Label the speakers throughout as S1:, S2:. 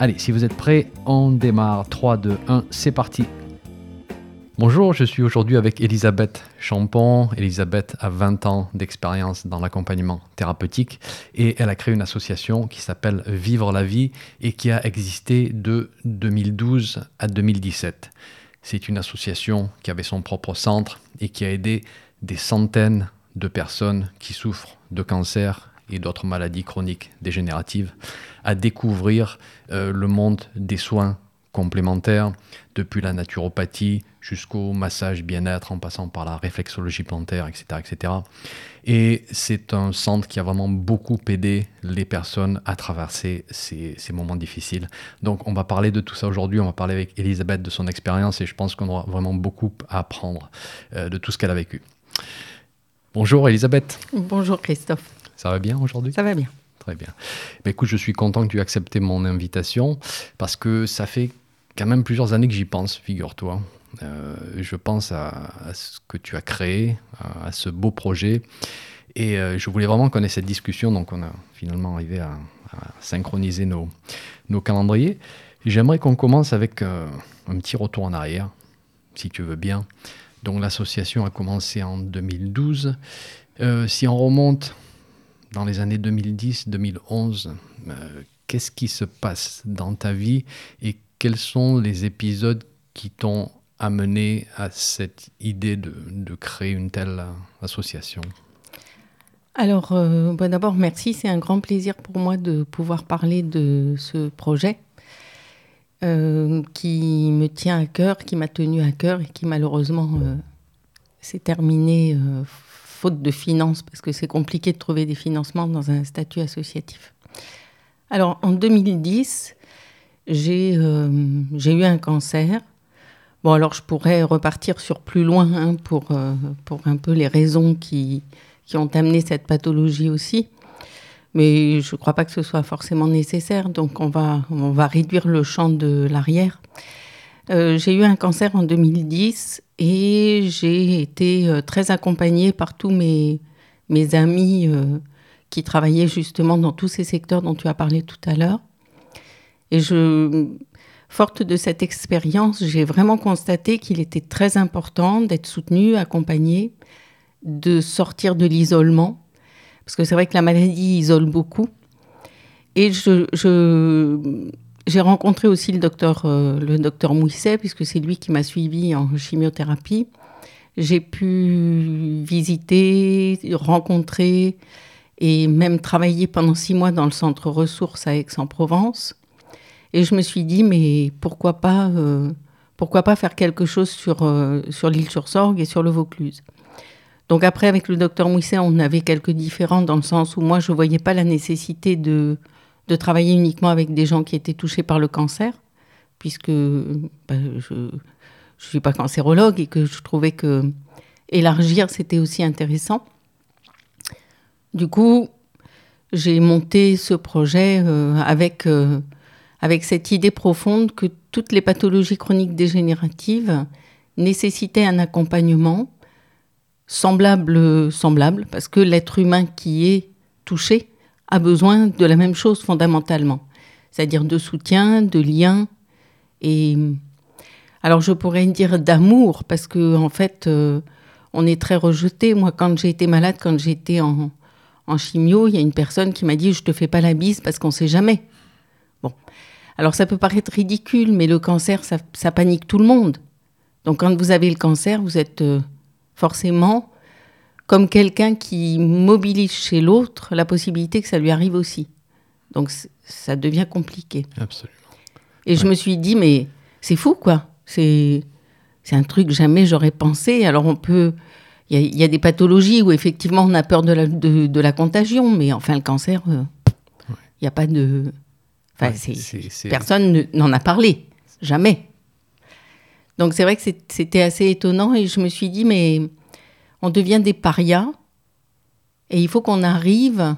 S1: Allez, si vous êtes prêts, on démarre. 3, 2, 1, c'est parti. Bonjour, je suis aujourd'hui avec Elisabeth Champon. Elisabeth a 20 ans d'expérience dans l'accompagnement thérapeutique et elle a créé une association qui s'appelle Vivre la vie et qui a existé de 2012 à 2017. C'est une association qui avait son propre centre et qui a aidé des centaines de personnes qui souffrent de cancer et d'autres maladies chroniques dégénératives à découvrir euh, le monde des soins complémentaires, depuis la naturopathie jusqu'au massage bien-être, en passant par la réflexologie plantaire, etc. etc. Et c'est un centre qui a vraiment beaucoup aidé les personnes à traverser ces, ces, moments difficiles. Donc on va parler de tout ça aujourd'hui, on va parler avec Elisabeth de son expérience et je pense qu'on aura vraiment beaucoup à apprendre euh, de tout ce qu'elle a vécu. Bonjour Elisabeth.
S2: Bonjour Christophe.
S1: Ça va bien aujourd'hui?
S2: Ça va bien.
S1: Très bien. Ben, écoute, je suis content que tu aies accepté mon invitation parce que ça fait quand même plusieurs années que j'y pense, figure-toi. Euh, je pense à, ce que tu as créé, à, ce beau projet. Et euh, je voulais vraiment qu'on ait cette discussion, donc on a finalement arrivé à, synchroniser nos, nos calendriers. J'aimerais qu'on commence avec euh, un petit retour en arrière, si tu veux bien. Donc l'association a commencé en 2012. si on remonte dans les années 2010-2011, euh, qu'est-ce qui se passe dans ta vie et quels sont les épisodes qui t'ont amené à cette idée de, créer une telle association?
S2: Alors, euh, bon, d'abord, merci. C'est un grand plaisir pour moi de pouvoir parler de ce projet euh, qui me tient à cœur, qui m'a tenu à cœur et qui malheureusement s'est terminé faute de finances, parce que c'est compliqué de trouver des financements dans un statut associatif. Alors, en 2010, j'ai euh, eu un cancer. Bon, alors je pourrais repartir sur plus loin hein, pour, euh, pour un peu les raisons qui, ont amené cette pathologie aussi. Mais je ne crois pas que ce soit forcément nécessaire, donc on va réduire le champ de l'arrière. Euh, j'ai eu un cancer en 2010 et j'ai été euh, très accompagnée par tous mes, amis euh, qui travaillaient justement dans tous ces secteurs dont tu as parlé tout à l'heure. Et je, forte de cette expérience, j'ai vraiment constaté qu'il était très important d'être soutenu, accompagné, de sortir de l'isolement, parce que c'est vrai que la maladie isole beaucoup. Et je j'ai rencontré aussi le docteur, euh, le docteur Mouisset, puisque c'est lui qui m'a suivi en chimiothérapie. J'ai pu visiter, rencontrer et même travailler pendant six mois dans le centre ressources à Aix-en-Provence. Et je me suis dit, mais pourquoi pas, euh, pourquoi pas faire quelque chose sur, euh, sur l'île sur Sorgue et sur le Vaucluse donc après, avec le docteur Mouisset, on avait quelques différends dans le sens où moi, je ne voyais pas la nécessité de, de travailler uniquement avec des gens qui étaient touchés par le cancer, puisque bah, je ne suis pas cancérologue et que je trouvais que élargir, c'était aussi intéressant. Du coup, j'ai monté ce projet euh, avec, euh, avec cette idée profonde que toutes les pathologies chroniques dégénératives nécessitaient un accompagnement semblable, semblable parce que l'être humain qui est touché a besoin de la même chose fondamentalement, c'est-à-dire de soutien, de lien et alors je pourrais dire d'amour parce que en fait euh, on est très rejeté. Moi quand j'ai été malade, quand j'étais en, en chimio, il y a une personne qui m'a dit je te fais pas la bise parce qu'on sait jamais. Bon, alors ça peut paraître ridicule, mais le cancer ça, panique tout le monde. Donc quand vous avez le cancer, vous êtes euh, forcément comme quelqu'un qui mobilise chez l'autre la possibilité que ça lui arrive aussi. Donc ça devient compliqué.
S1: Absolument.
S2: Et je me suis dit, mais c'est fou, quoi. C'est un truc jamais j'aurais pensé. Alors on peut... Il y, a des pathologies où effectivement on a peur de la, de, la contagion, mais enfin le cancer, euh, il n'y a pas de... Enfin, personne n'en a parlé, jamais. Donc c'est vrai que c'était assez étonnant et je me suis dit, mais on devient des parias et il faut qu'on arrive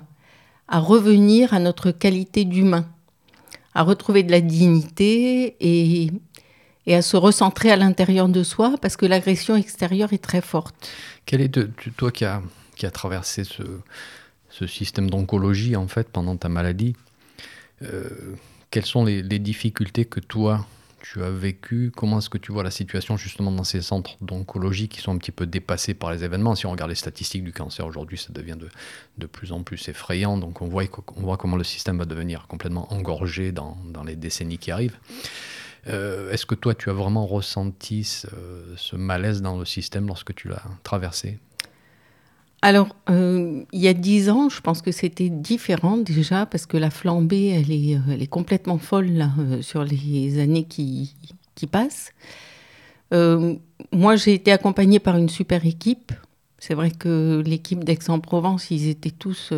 S2: à revenir à notre qualité d'humain, à retrouver de la dignité et, et à se recentrer à l'intérieur de soi parce que l'agression extérieure est très forte.
S1: Quel est, toi qui as, qui a traversé ce, système d'oncologie en fait pendant ta maladie, euh, quelles sont les, les difficultés que toi tu as vécu Comment est-ce que tu vois la situation justement dans ces centres d'oncologie qui sont un petit peu dépassés par les événements? Si on regarde les statistiques du cancer aujourd'hui, ça devient de, de, plus en plus effrayant. Donc on voit, on voit comment le système va devenir complètement engorgé dans, dans les décennies qui arrivent. Euh, est-ce que toi, tu as vraiment ressenti ce, ce malaise dans le système lorsque tu l'as traversé?
S2: Alors, euh, il y a dix ans, je pense que c'était différent déjà, parce que la flambée, elle est, euh, elle est complètement folle là, euh, sur les années qui, qui passent. moi, j'ai été accompagnée par une super équipe. C'est vrai que l'équipe d'Aix-en-Provence, ils étaient tous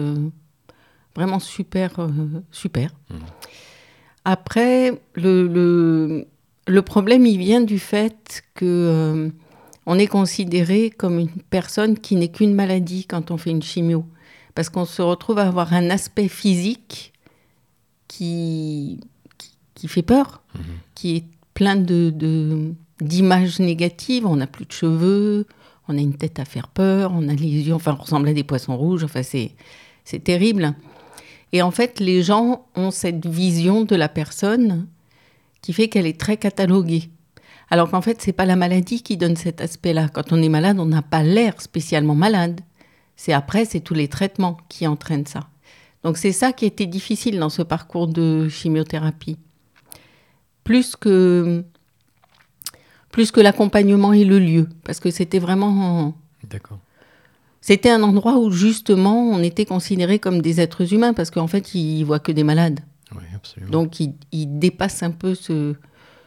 S2: vraiment super, super. Mmh. Après, le, le, le, problème, il vient du fait que on est considéré comme une personne qui n'est qu'une maladie quand on fait une chimio. Parce qu'on se retrouve à avoir un aspect physique qui, qui, fait peur, mhm. qui est plein de, d'images négatives. On n'a plus de cheveux, on a une tête à faire peur, on a les yeux, enfin, on ressemble à des poissons rouges. Enfin, c'est, c'est terrible. Et en fait, les gens ont cette vision de la personne qui fait qu'elle est très cataloguée. Alors qu'en fait, c'est pas la maladie qui donne cet aspect-là. Quand on est malade, on n'a pas l'air spécialement malade. C'est après, c'est tous les traitements qui entraînent ça. Donc c'est ça qui était difficile dans ce parcours de chimiothérapie. Plus que plus que l'accompagnement et le lieu, parce que c'était vraiment. D'accord. C'était un endroit où justement on était considérés comme des êtres humains, parce qu'en fait ils voient que des malades. Oui, absolument. Donc ils, ils dépassent un peu ce,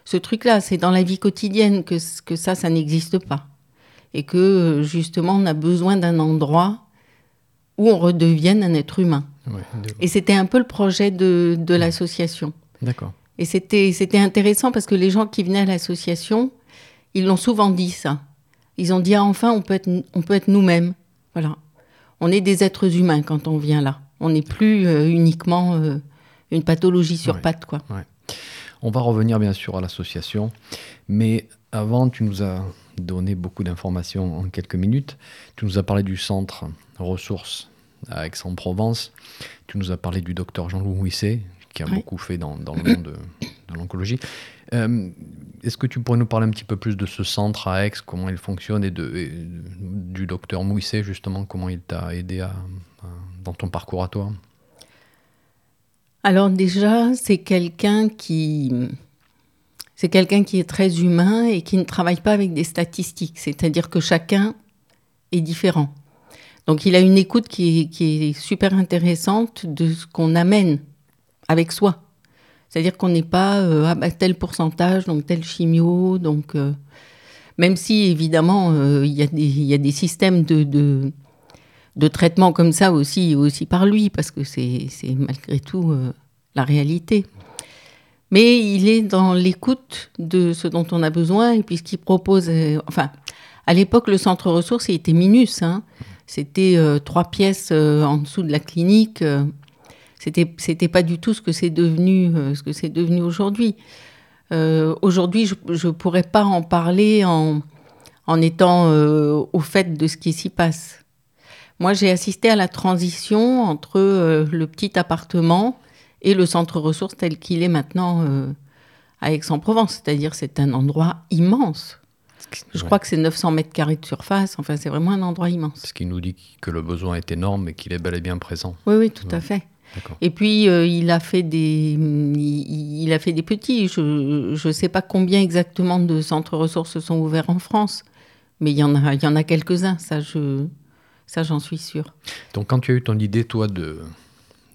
S2: ce truc-là. C'est dans la vie quotidienne que, que ça, ça n'existe pas. Et que justement, on a besoin d'un endroit où on redevienne un être humain. et c'était un peu le projet de, de l'association. D'accord. Et c'était, c'était intéressant parce que les gens qui venaient à l'association, ils l'ont souvent dit ça. Ils ont dit ah, enfin on peut être, on peut être nous-mêmes. Voilà. On est des êtres humains quand on vient là. On n'est plus euh, uniquement euh, une pathologie sur pattes quoi.
S1: On va revenir bien sûr à l'association, mais avant, tu nous as donné beaucoup d'informations en quelques minutes. Tu nous as parlé du centre ressources à Aix-en-Provence. Tu nous as parlé du docteur Jean-Louis Mouisset, qui a beaucoup fait dans, le monde de, l'oncologie. Euh, est-ce que tu pourrais nous parler un petit peu plus de ce centre à Aix, comment il fonctionne, et, de, du docteur Mouisset, justement, comment il t'a aidé dans ton parcours à toi?
S2: Alors déjà, c'est quelqu'un qui c'est quelqu'un qui est très humain et qui ne travaille pas avec des statistiques, c'est-à-dire que chacun est différent. Donc il a une écoute qui est, super intéressante de ce qu'on amène avec soi. C'est-à-dire qu'on n'est pas euh, à tel pourcentage, donc tel chimio, donc euh, même si évidemment euh, il y, y, a des systèmes de, de traitement comme ça aussi, aussi par lui, parce que c'est malgré tout euh, la réalité. Mais il est dans l'écoute de ce dont on a besoin, et puis ce qu'il propose. Euh, enfin, à l'époque, le centre ressources était minus. Hein. C'était euh, trois pièces en dessous de la clinique. c'était c'était pas du tout ce que c'est devenu, ce que c'est devenu aujourd'hui. aujourd'hui, je ne pourrais pas en parler en étant au fait de ce qui s'y passe. Moi, j'ai assisté à la transition entre euh, le petit appartement et le centre ressources tel qu'il est maintenant euh, à Aix-en-Provence. C'est-à-dire, c'est un endroit immense. Je crois que c'est 900 mètres carrés de surface. Enfin, c'est vraiment un endroit immense.
S1: Ce qui nous dit que le besoin est énorme et qu'il est bel et bien présent.
S2: Oui, oui, tout à fait. Et puis, euh, il, a fait des, il, a fait des petits. Je ne sais pas combien exactement de centres ressources sont ouverts en France, mais il y en a, il y en a quelques-uns. Ça, je, ça, j'en suis sûre.
S1: Donc, quand tu as eu ton idée, toi, de,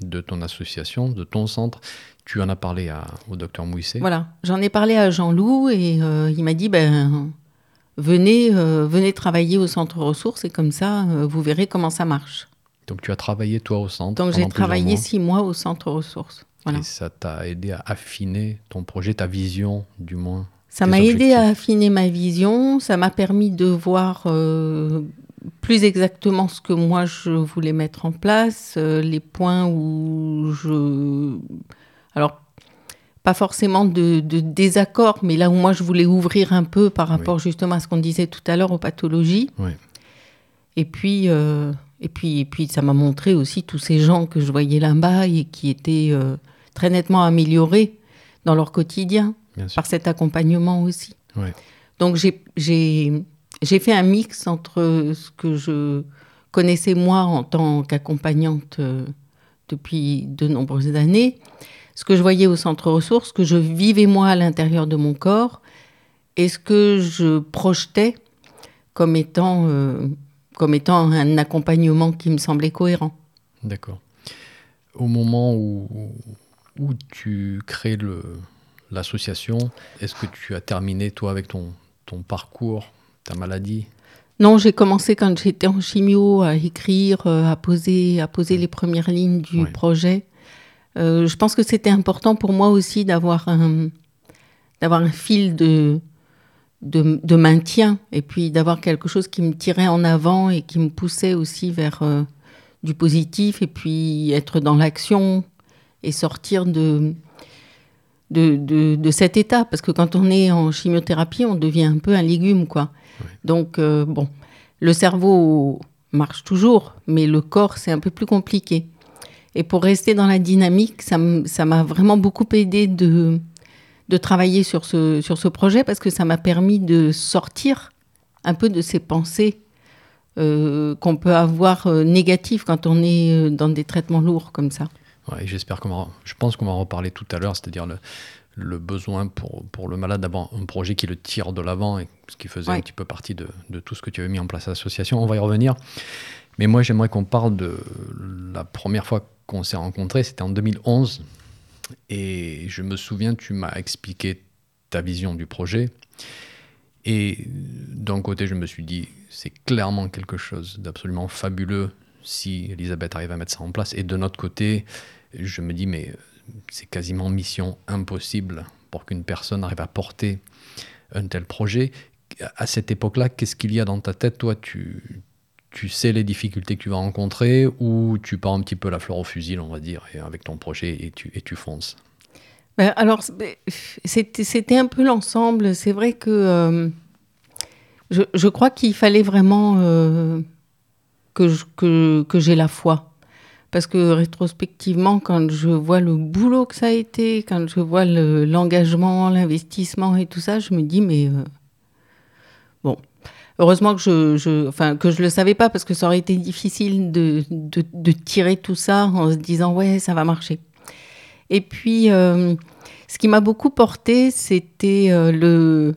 S1: de ton association, de ton centre, tu en as parlé à, au docteur Mouisset
S2: Voilà, j'en ai parlé à Jean-Loup et euh, il m'a dit ben, venez, euh, venez travailler au centre ressources et comme ça, euh, vous verrez comment ça marche.
S1: Donc, tu as travaillé, toi, au centre
S2: Donc, j'ai travaillé six mois au centre ressources.
S1: Voilà. Et ça t'a aidé à affiner ton projet, ta vision, du moins
S2: Ça m'a aidé à affiner ma vision, ça m'a permis de voir euh, plus exactement ce que moi je voulais mettre en place, euh, les points où je... Alors, pas forcément de, désaccord, mais là où moi je voulais ouvrir un peu par rapport justement à ce qu'on disait tout à l'heure aux pathologies. Et puis, euh, et puis, et puis ça m'a montré aussi tous ces gens que je voyais là-bas et qui étaient très nettement améliorés dans leur quotidien par cet accompagnement aussi. Donc j'ai fait un mix entre ce que je connaissais moi en tant qu'accompagnante euh, depuis de nombreuses années, ce que je voyais au centre ressources, ce que je vivais moi à l'intérieur de mon corps et ce que je projetais comme étant, euh, comme étant un accompagnement qui me semblait cohérent.
S1: D'accord. Au moment où, tu crées l'association. Est-ce que tu as terminé, toi, avec ton parcours, ta maladie?
S2: Non, j'ai commencé quand j'étais en chimio à écrire, euh, à poser, à poser les premières lignes du projet. Euh, je pense que c'était important pour moi aussi d'avoir un, d'avoir un fil de, de, maintien et puis d'avoir quelque chose qui me tirait en avant et qui me poussait aussi vers euh, du positif et puis être dans l'action et sortir de, de, cet état. Parce que quand on est en chimiothérapie, on devient un peu un légume, quoi. Donc, euh, bon, le cerveau marche toujours, mais le corps, c'est un peu plus compliqué. Et pour rester dans la dynamique, ça m'a vraiment beaucoup aidé de, de travailler sur ce, sur ce projet parce que ça m'a permis de sortir un peu de ces pensées euh, qu'on peut avoir euh, négatives quand on est dans des traitements lourds comme ça
S1: j'espère qu'on je pense qu'on va en reparler tout à l'heure, c'est-à-dire le, le, besoin pour, pour le malade d'avoir un projet qui le tire de l'avant, et ce qui faisait un petit peu partie de, de, tout ce que tu avais mis en place à l'association. On va y revenir. Mais moi, j'aimerais qu'on parle de la première fois qu'on s'est rencontrés, c'était en 2011. Et je me souviens, tu m'as expliqué ta vision du projet. Et d'un côté, je me suis dit, c'est clairement quelque chose d'absolument fabuleux si Elisabeth arrive à mettre ça en place. Et de notre côté, je me dis, mais c'est quasiment mission impossible pour qu'une personne arrive à porter un tel projet. À cette époque-là, qu'est-ce qu'il y a dans ta tête Toi, tu, tu sais les difficultés que tu vas rencontrer ou tu pars un petit peu la fleur au fusil, on va dire, avec ton projet et tu, et tu fonces?
S2: Ben, Alors, c'était un peu l'ensemble. C'est vrai que euh, je, je, crois qu'il fallait vraiment euh, que, que, que j'ai la foi. Parce que rétrospectivement, quand je vois le boulot que ça a été, quand je vois l'engagement, l'investissement et tout ça, je me dis, mais euh, bon, heureusement que je, je, enfin, que je le savais pas, parce que ça aurait été difficile de, tirer tout ça en se disant, ouais, ça va marcher. Et puis, euh, ce qui m'a beaucoup porté, c'était euh, le,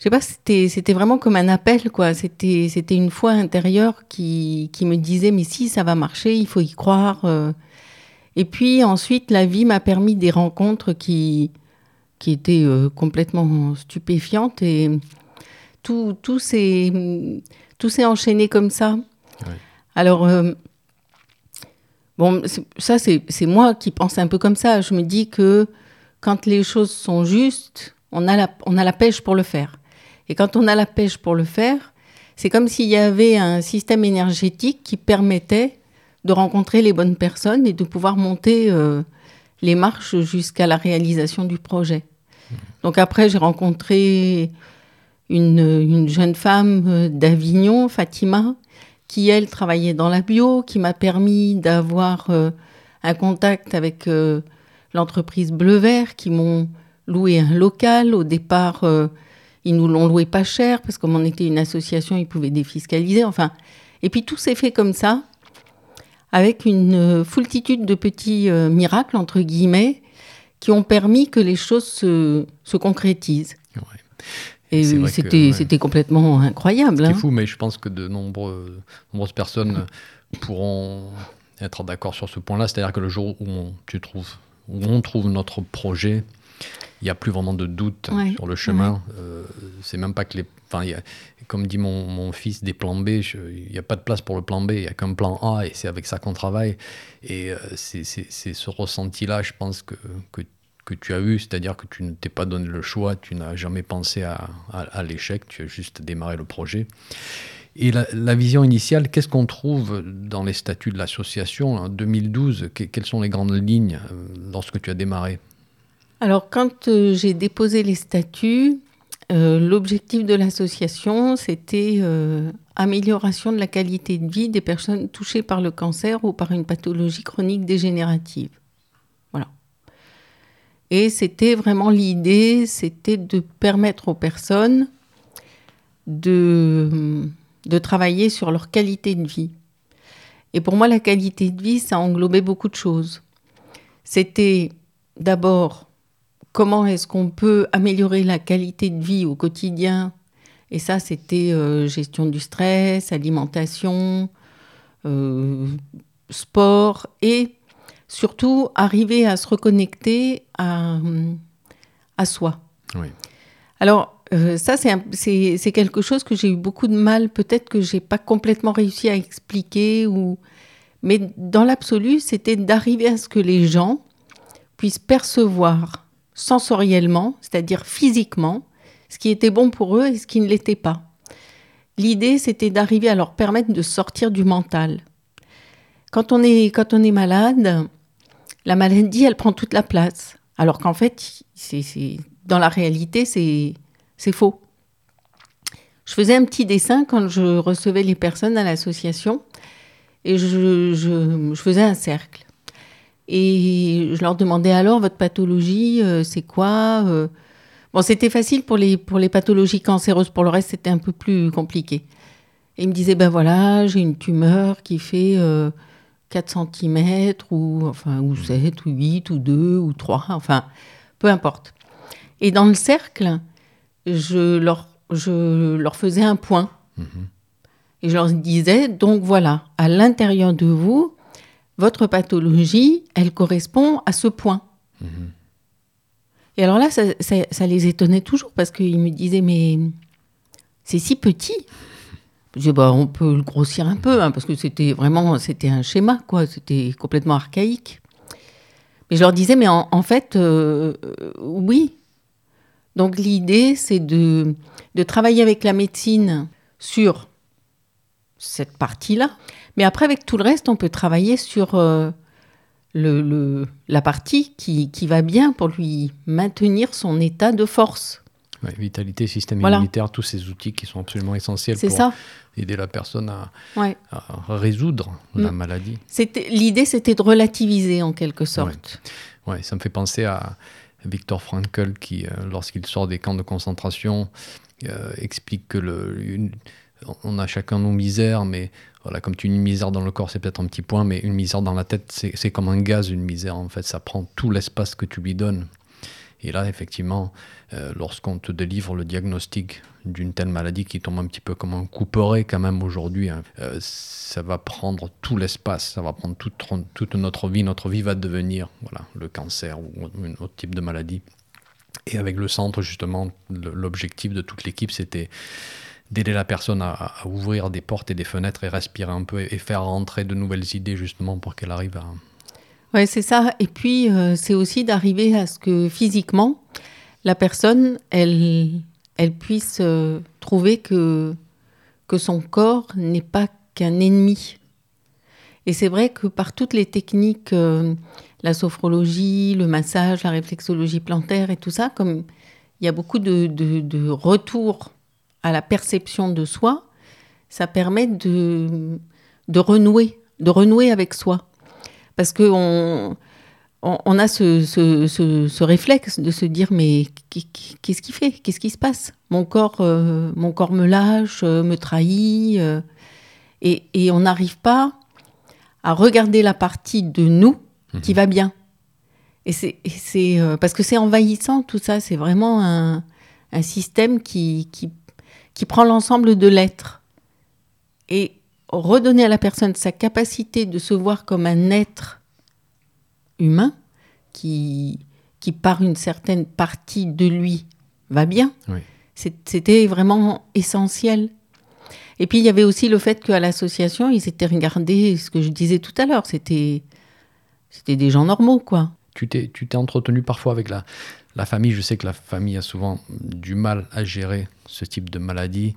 S2: je sais pas, c'était, vraiment comme un appel, quoi. C'était, une foi intérieure qui, qui me disait, mais si, ça va marcher, il faut y croire. Euh. Et puis ensuite, la vie m'a permis des rencontres qui, qui étaient euh, complètement stupéfiantes et tout, tout, s'est, enchaîné comme ça. Alors, euh, bon, ça, c'est, c'est moi qui pense un peu comme ça. Je me dis que quand les choses sont justes, on a la, on a la pêche pour le faire. Et quand on a la pêche pour le faire, c'est comme s'il y avait un système énergétique qui permettait de rencontrer les bonnes personnes et de pouvoir monter euh, les marches jusqu'à la réalisation du projet. Donc après, j'ai rencontré une, jeune femme euh, d'Avignon, Fatima, qui, elle, travaillait dans la bio, qui m'a permis d'avoir euh, un contact avec l'entreprise Bleu Vert, qui m'ont loué un local. Au départ, ils nous l'ont loué pas cher parce que comme on était une association, ils pouvaient défiscaliser. Enfin, et puis tout s'est fait comme ça, avec une euh, foultitude de petits euh, miracles entre guillemets qui ont permis que les choses se, se concrétisent. Et c'était c'était complètement incroyable.
S1: C'est
S2: hein.
S1: fou, mais je pense que de nombreuses personnes pourront être d'accord sur ce point-là. C'est-à-dire que le jour où on, tu trouves, où on trouve notre projet, il n'y a plus vraiment de doute sur le chemin. Euh, c'est même pas que les. Enfin, comme dit mon, mon, fils, des plans B, il n'y a pas de place pour le plan B, il n'y a qu'un plan A et c'est avec ça qu'on travaille. Et euh, c'est ce ressenti-là, je pense que, que que tu as eu, c'est-à-dire que tu ne t'es pas donné le choix, tu n'as jamais pensé à, à, l'échec, tu as juste démarré le projet. Et la, vision initiale, qu'est-ce qu'on trouve dans les statuts de l'association en 2012 Quelles sont les grandes lignes euh, lorsque tu as démarré?
S2: Alors, quand euh, j'ai déposé les statuts, euh, l'objectif de l'association, c'était amélioration de la qualité de vie des personnes touchées par le cancer ou par une pathologie chronique dégénérative. Et c'était vraiment l'idée, c'était de permettre aux personnes de, de travailler sur leur qualité de vie. Et pour moi, la qualité de vie, ça englobait beaucoup de choses. C'était d'abord comment est-ce qu'on peut améliorer la qualité de vie au quotidien? Et ça, c'était euh, gestion du stress, alimentation, euh, sport et surtout arriver à se reconnecter à, à soi. Alors, euh, ça, c'est quelque chose que j'ai eu beaucoup de mal, peut-être que j'ai pas complètement réussi à expliquer, ou... mais dans l'absolu, c'était d'arriver à ce que les gens puissent percevoir sensoriellement, c'est-à-dire physiquement, ce qui était bon pour eux et ce qui ne l'était pas. L'idée, c'était d'arriver à leur permettre de sortir du mental. Quand on est, quand on est malade, la maladie, elle prend toute la place. Alors qu'en fait, c'est, dans la réalité, c'est, c'est faux. Je faisais un petit dessin quand je recevais les personnes à l'association et je, je, faisais un cercle. Et je leur demandais alors, votre pathologie, euh, c'est quoi euh? Bon, c'était facile pour les, pour les pathologies cancéreuses, pour le reste, c'était un peu plus compliqué. Et ils me disaient, ben voilà, j'ai une tumeur qui fait euh, 4 cm ou, enfin, ou 7 ou 8 ou 2 ou 3, enfin, peu importe. Et dans le cercle, je leur, je leur faisais un point. Mhm. Et je leur disais, donc voilà, à l'intérieur de vous, votre pathologie, elle correspond à ce point. Mhm. Et alors là, ça, ça, les étonnait toujours parce qu'ils me disaient, mais c'est si petit. Je bah, on peut le grossir un peu, hein, parce que c'était vraiment c'était un schéma, quoi. C'était complètement archaïque. Mais je leur disais, mais en, fait, euh, oui. Donc l'idée, c'est de, de travailler avec la médecine sur cette partie-là. Mais après, avec tout le reste, on peut travailler sur euh, le, le, la partie qui, qui, va bien pour lui maintenir son état de force.
S1: vitalité, système immunitaire, tous ces outils qui sont absolument essentiels pour ça aider la personne à, résoudre la mm. maladie.
S2: L'idée, c'était de relativiser en quelque sorte.
S1: Ouais. ça me fait penser à Victor Frankl qui, euh, lorsqu'il sort des camps de concentration, euh, explique que le, on a chacun nos misères, mais voilà, comme tu une misère dans le corps, c'est peut-être un petit point, mais une misère dans la tête, c'est comme un gaz, une misère en fait, ça prend tout l'espace que tu lui donnes. Et là, effectivement, euh, lorsqu'on te délivre le diagnostic d'une telle maladie qui tombe un petit peu comme un couperet quand même aujourd'hui, hein, euh, ça va prendre tout l'espace, ça va prendre toute, toute notre vie. Notre vie va devenir voilà, le cancer ou un autre type de maladie. Et avec le centre, justement, l'objectif de toute l'équipe, c'était d'aider la personne à, ouvrir des portes et des fenêtres et respirer un peu et, faire rentrer de nouvelles idées justement pour qu'elle arrive à,
S2: oui, c'est ça. Et puis, euh, c'est aussi d'arriver à ce que physiquement, la personne, elle, elle puisse euh, trouver que, que son corps n'est pas qu'un ennemi. Et c'est vrai que par toutes les techniques, euh, la sophrologie, le massage, la réflexologie plantaire et tout ça, comme il y a beaucoup de, de, de retour à la perception de soi, ça permet de, de renouer, de renouer avec soi parce qu'on on, a ce, réflexe de se dire mais qu'est-ce qui fait? Qu'est-ce qui se passe? Mon corps, euh, mon corps me lâche, euh, me trahit, euh, et, on n'arrive pas à regarder la partie de nous qui mhm. va bien. Et c'est parce que c'est envahissant tout ça. C'est vraiment un, système qui, qui, qui prend l'ensemble de l'être. Et redonner à la personne sa capacité de se voir comme un être humain qui, qui par une certaine partie de lui, va bien. C'était vraiment essentiel. Et puis il y avait aussi le fait qu'à l'association, ils étaient regardés, ce que je disais tout à l'heure, c'était des gens normaux, quoi.
S1: Tu t'es, tu t'es entretenu parfois avec la, la famille. Je sais que la famille a souvent du mal à gérer ce type de maladie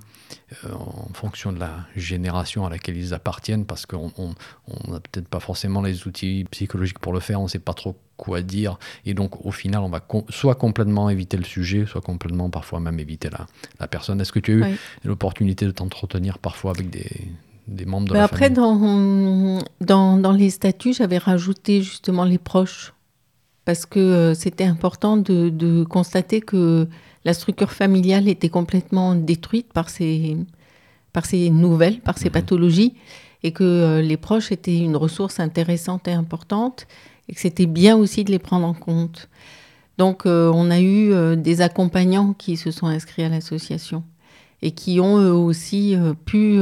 S1: euh, en fonction de la génération à laquelle ils appartiennent, parce qu'on n'a peut-être pas forcément les outils psychologiques pour le faire, on ne sait pas trop quoi dire, et donc au final, on va soit complètement éviter le sujet, soit complètement parfois même éviter la, la personne. Est-ce que tu as eu l'opportunité de t'entretenir parfois avec des, des membres de la
S2: après,
S1: famille?
S2: Après, dans, dans, dans, les statuts, j'avais rajouté justement les proches, parce que euh, c'était important de, de constater que la structure familiale était complètement détruite par ces, par ces nouvelles, par ces mhm. pathologies, et que euh, les proches étaient une ressource intéressante et importante, et que c'était bien aussi de les prendre en compte. Donc euh, on a eu euh, des accompagnants qui se sont inscrits à l'association et qui ont eux aussi pu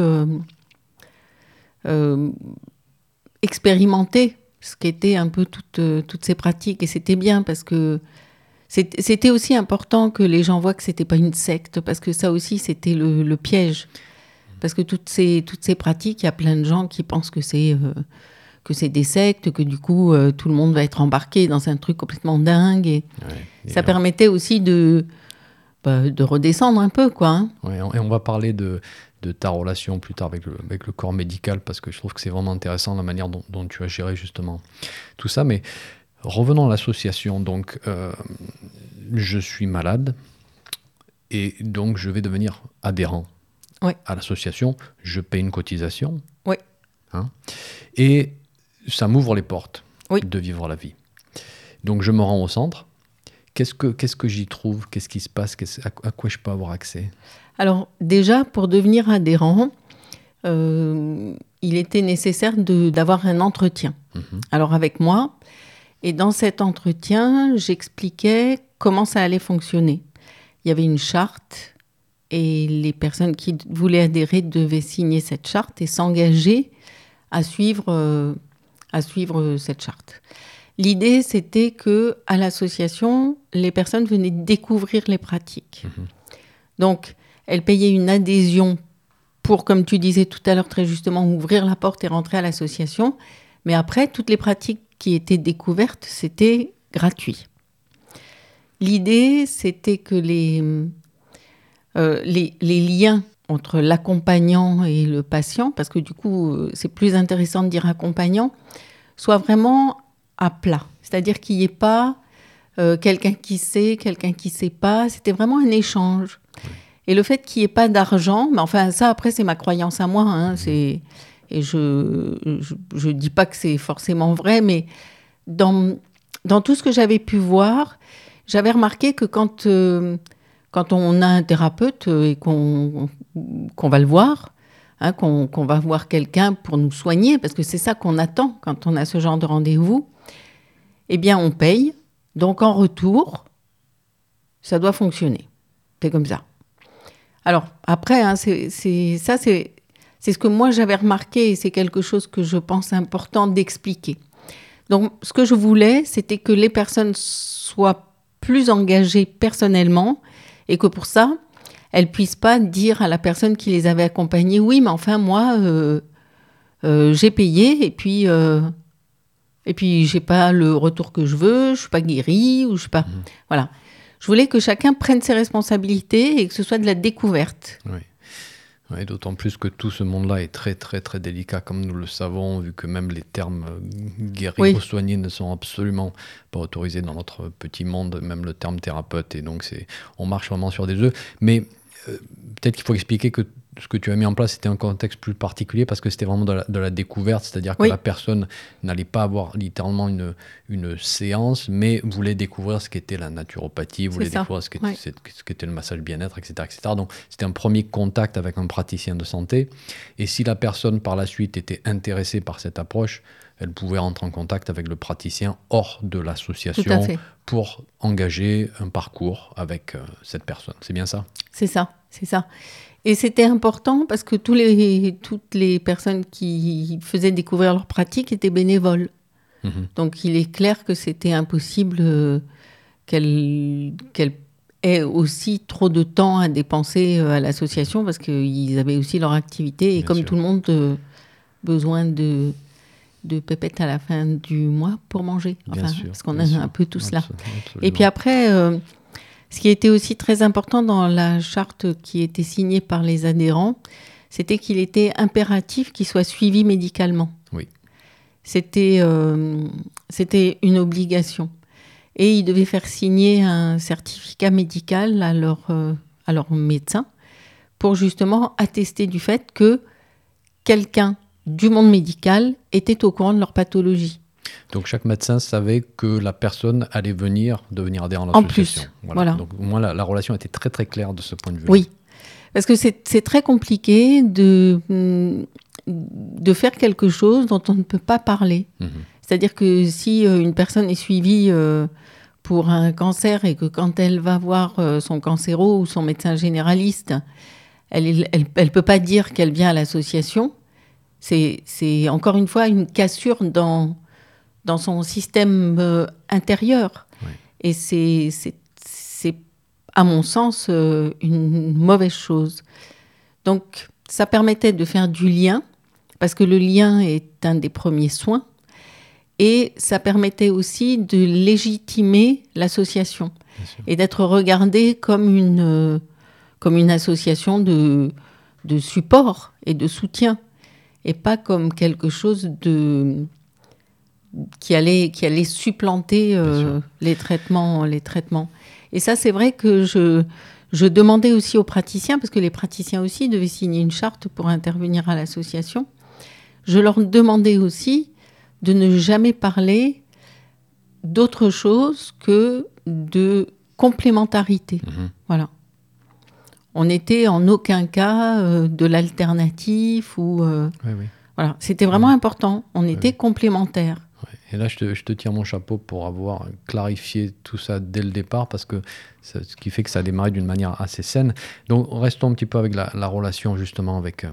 S2: expérimenter ce qu'étaient un peu toutes, toutes ces pratiques. Et c'était bien parce que c'était aussi important que les gens voient que c'était pas une secte, parce que ça aussi, c'était le, piège. Parce que toutes ces, toutes ces pratiques, il y a plein de gens qui pensent que c'est euh, que c'est des sectes, que du coup, euh, tout le monde va être embarqué dans un truc complètement dingue. Et ça permettait aussi de, bah, de redescendre un peu, quoi. Hein.
S1: et on va parler de, de ta relation plus tard avec le, avec le corps médical, parce que je trouve que c'est vraiment intéressant la manière dont, dont, tu as géré justement tout ça. Mais Revenons à l'association. Donc, euh, je suis malade et donc je vais devenir adhérent à l'association. Je paye une cotisation.
S2: Oui.
S1: Hein, et ça m'ouvre les portes de vivre la vie. Donc, je me rends au centre. Qu'est-ce que, qu'est-ce que j'y trouve? Qu'est-ce qui se passe? À, quoi je peux avoir accès?
S2: Alors, déjà, pour devenir adhérent, euh, il était nécessaire d'avoir un entretien. Mhm. Alors, avec moi, et dans cet entretien, j'expliquais comment ça allait fonctionner. Il y avait une charte et les personnes qui voulaient adhérer devaient signer cette charte et s'engager à suivre, euh, à suivre cette charte. L'idée, c'était que à l'association, les personnes venaient découvrir les pratiques. Mhm. Donc, elles payaient une adhésion pour, comme tu disais tout à l'heure très justement, ouvrir la porte et rentrer à l'association. Mais après, toutes les pratiques qui étaient découvertes, c'était gratuit. L'idée, c'était que les, euh, les, les, liens entre l'accompagnant et le patient, parce que du coup, euh, c'est plus intéressant de dire accompagnant, soient vraiment à plat. C'est-à-dire qu'il n'y ait pas euh, quelqu'un qui sait, quelqu'un qui ne sait pas. C'était vraiment un échange. Et le fait qu'il n'y ait pas d'argent, mais enfin, ça, après, c'est ma croyance à moi. Hein, c'est et je ne dis pas que c'est forcément vrai, mais dans, dans tout ce que j'avais pu voir, j'avais remarqué que quand, euh, quand on a un thérapeute et qu'on qu'on va le voir, hein, qu'on va voir quelqu'un pour nous soigner, parce que c'est ça qu'on attend quand on a ce genre de rendez-vous, eh bien on paye. Donc en retour, ça doit fonctionner. C'est comme ça. Alors après, hein, c'est ça, c'est ce que moi j'avais remarqué et c'est quelque chose que je pense important d'expliquer. Donc ce que je voulais, c'était que les personnes soient plus engagées personnellement et que pour ça, elles puissent pas dire à la personne qui les avait accompagnées, oui, mais enfin moi, euh, euh, j'ai payé et puis euh, et puis j'ai pas le retour que je veux, je suis pas guérie ou je suis pas, mmh. voilà. Je voulais que chacun prenne ses responsabilités et que ce soit de la découverte.
S1: Oui. D'autant plus que tout ce monde-là est très très très délicat, comme nous le savons, vu que même les termes euh, guérir ou soigner ne sont absolument pas autorisés dans notre petit monde, même le terme thérapeute. Et donc, c'est, on marche vraiment sur des œufs. Mais euh, peut-être qu'il faut expliquer que ce que tu as mis en place, c'était un contexte plus particulier parce que c'était vraiment de la, découverte, c'est-à-dire que la personne n'allait pas avoir littéralement une, une séance, mais voulait découvrir ce qu'était la naturopathie, voulait découvrir ce qu'était, le massage bien-être, etc. etc. Donc c'était un premier contact avec un praticien de santé. Et si la personne par la suite était intéressée par cette approche, elle pouvait rentrer en contact avec le praticien hors de l'association pour engager un parcours avec euh, cette personne. C'est bien ça?
S2: C'est ça, c'est ça. Et c'était important parce que tous les, toutes les personnes qui faisaient découvrir leur pratique étaient bénévoles. Mhm. Donc il est clair que c'était impossible euh, qu'elles aient aussi trop de temps à dépenser euh, à l'association parce qu'ils avaient aussi leur activité et comme tout le monde, euh, besoin de de pépettes à la fin du mois pour manger.
S1: Bien sûr,
S2: parce qu'on a
S1: sûr.
S2: un peu tout cela.
S1: Absolument.
S2: Et puis après, ce qui était aussi très important dans la charte qui était signée par les adhérents, c'était qu'il était impératif qu'il soit suivi médicalement.
S1: Oui.
S2: C'était euh, une obligation. Et ils devaient faire signer un certificat médical à leur, euh, à leur médecin pour justement attester du fait que quelqu'un du monde médical était au courant de leur pathologie.
S1: Donc chaque médecin savait que la personne allait venir devenir adhérent à
S2: En
S1: l'association.
S2: plus, voilà.
S1: Donc au moins la, la relation était très très claire de ce point de vue.
S2: Oui, parce que c'est très compliqué de, de faire quelque chose dont on ne peut pas parler.
S1: Mhm.
S2: C'est-à-dire que si euh, une personne est suivie euh, pour un cancer et que quand elle va voir euh, son cancéro ou son médecin généraliste, elle ne elle, elle peut pas dire qu'elle vient à l'association, c'est encore une fois une cassure dans, dans son système euh, intérieur. Et c'est- à mon sens, euh, une mauvaise chose. Donc, ça permettait de faire du lien, parce que le lien est un des premiers soins, et ça permettait aussi de légitimer l'association et d'être regardé comme une, euh, comme une association de, de support et de soutien, et pas comme quelque chose de qui allait, qui allait supplanter euh, les traitements, les traitements. Et ça, c'est vrai que je, je demandais aussi aux praticiens, parce que les praticiens aussi devaient signer une charte pour intervenir à l'association. Je leur demandais aussi de ne jamais parler d'autre chose que de complémentarité.
S1: Mhm.
S2: Voilà. On n'était en aucun cas euh, de l'alternatif ou euh,
S1: Oui, oui.
S2: voilà. C'était vraiment important. On était complémentaires.
S1: Et là, je te, je te tire mon chapeau pour avoir clarifié tout ça dès le départ, parce que ça- ce qui fait que ça a démarré d'une manière assez saine. Donc, restons un petit peu avec la, la relation justement avec, euh,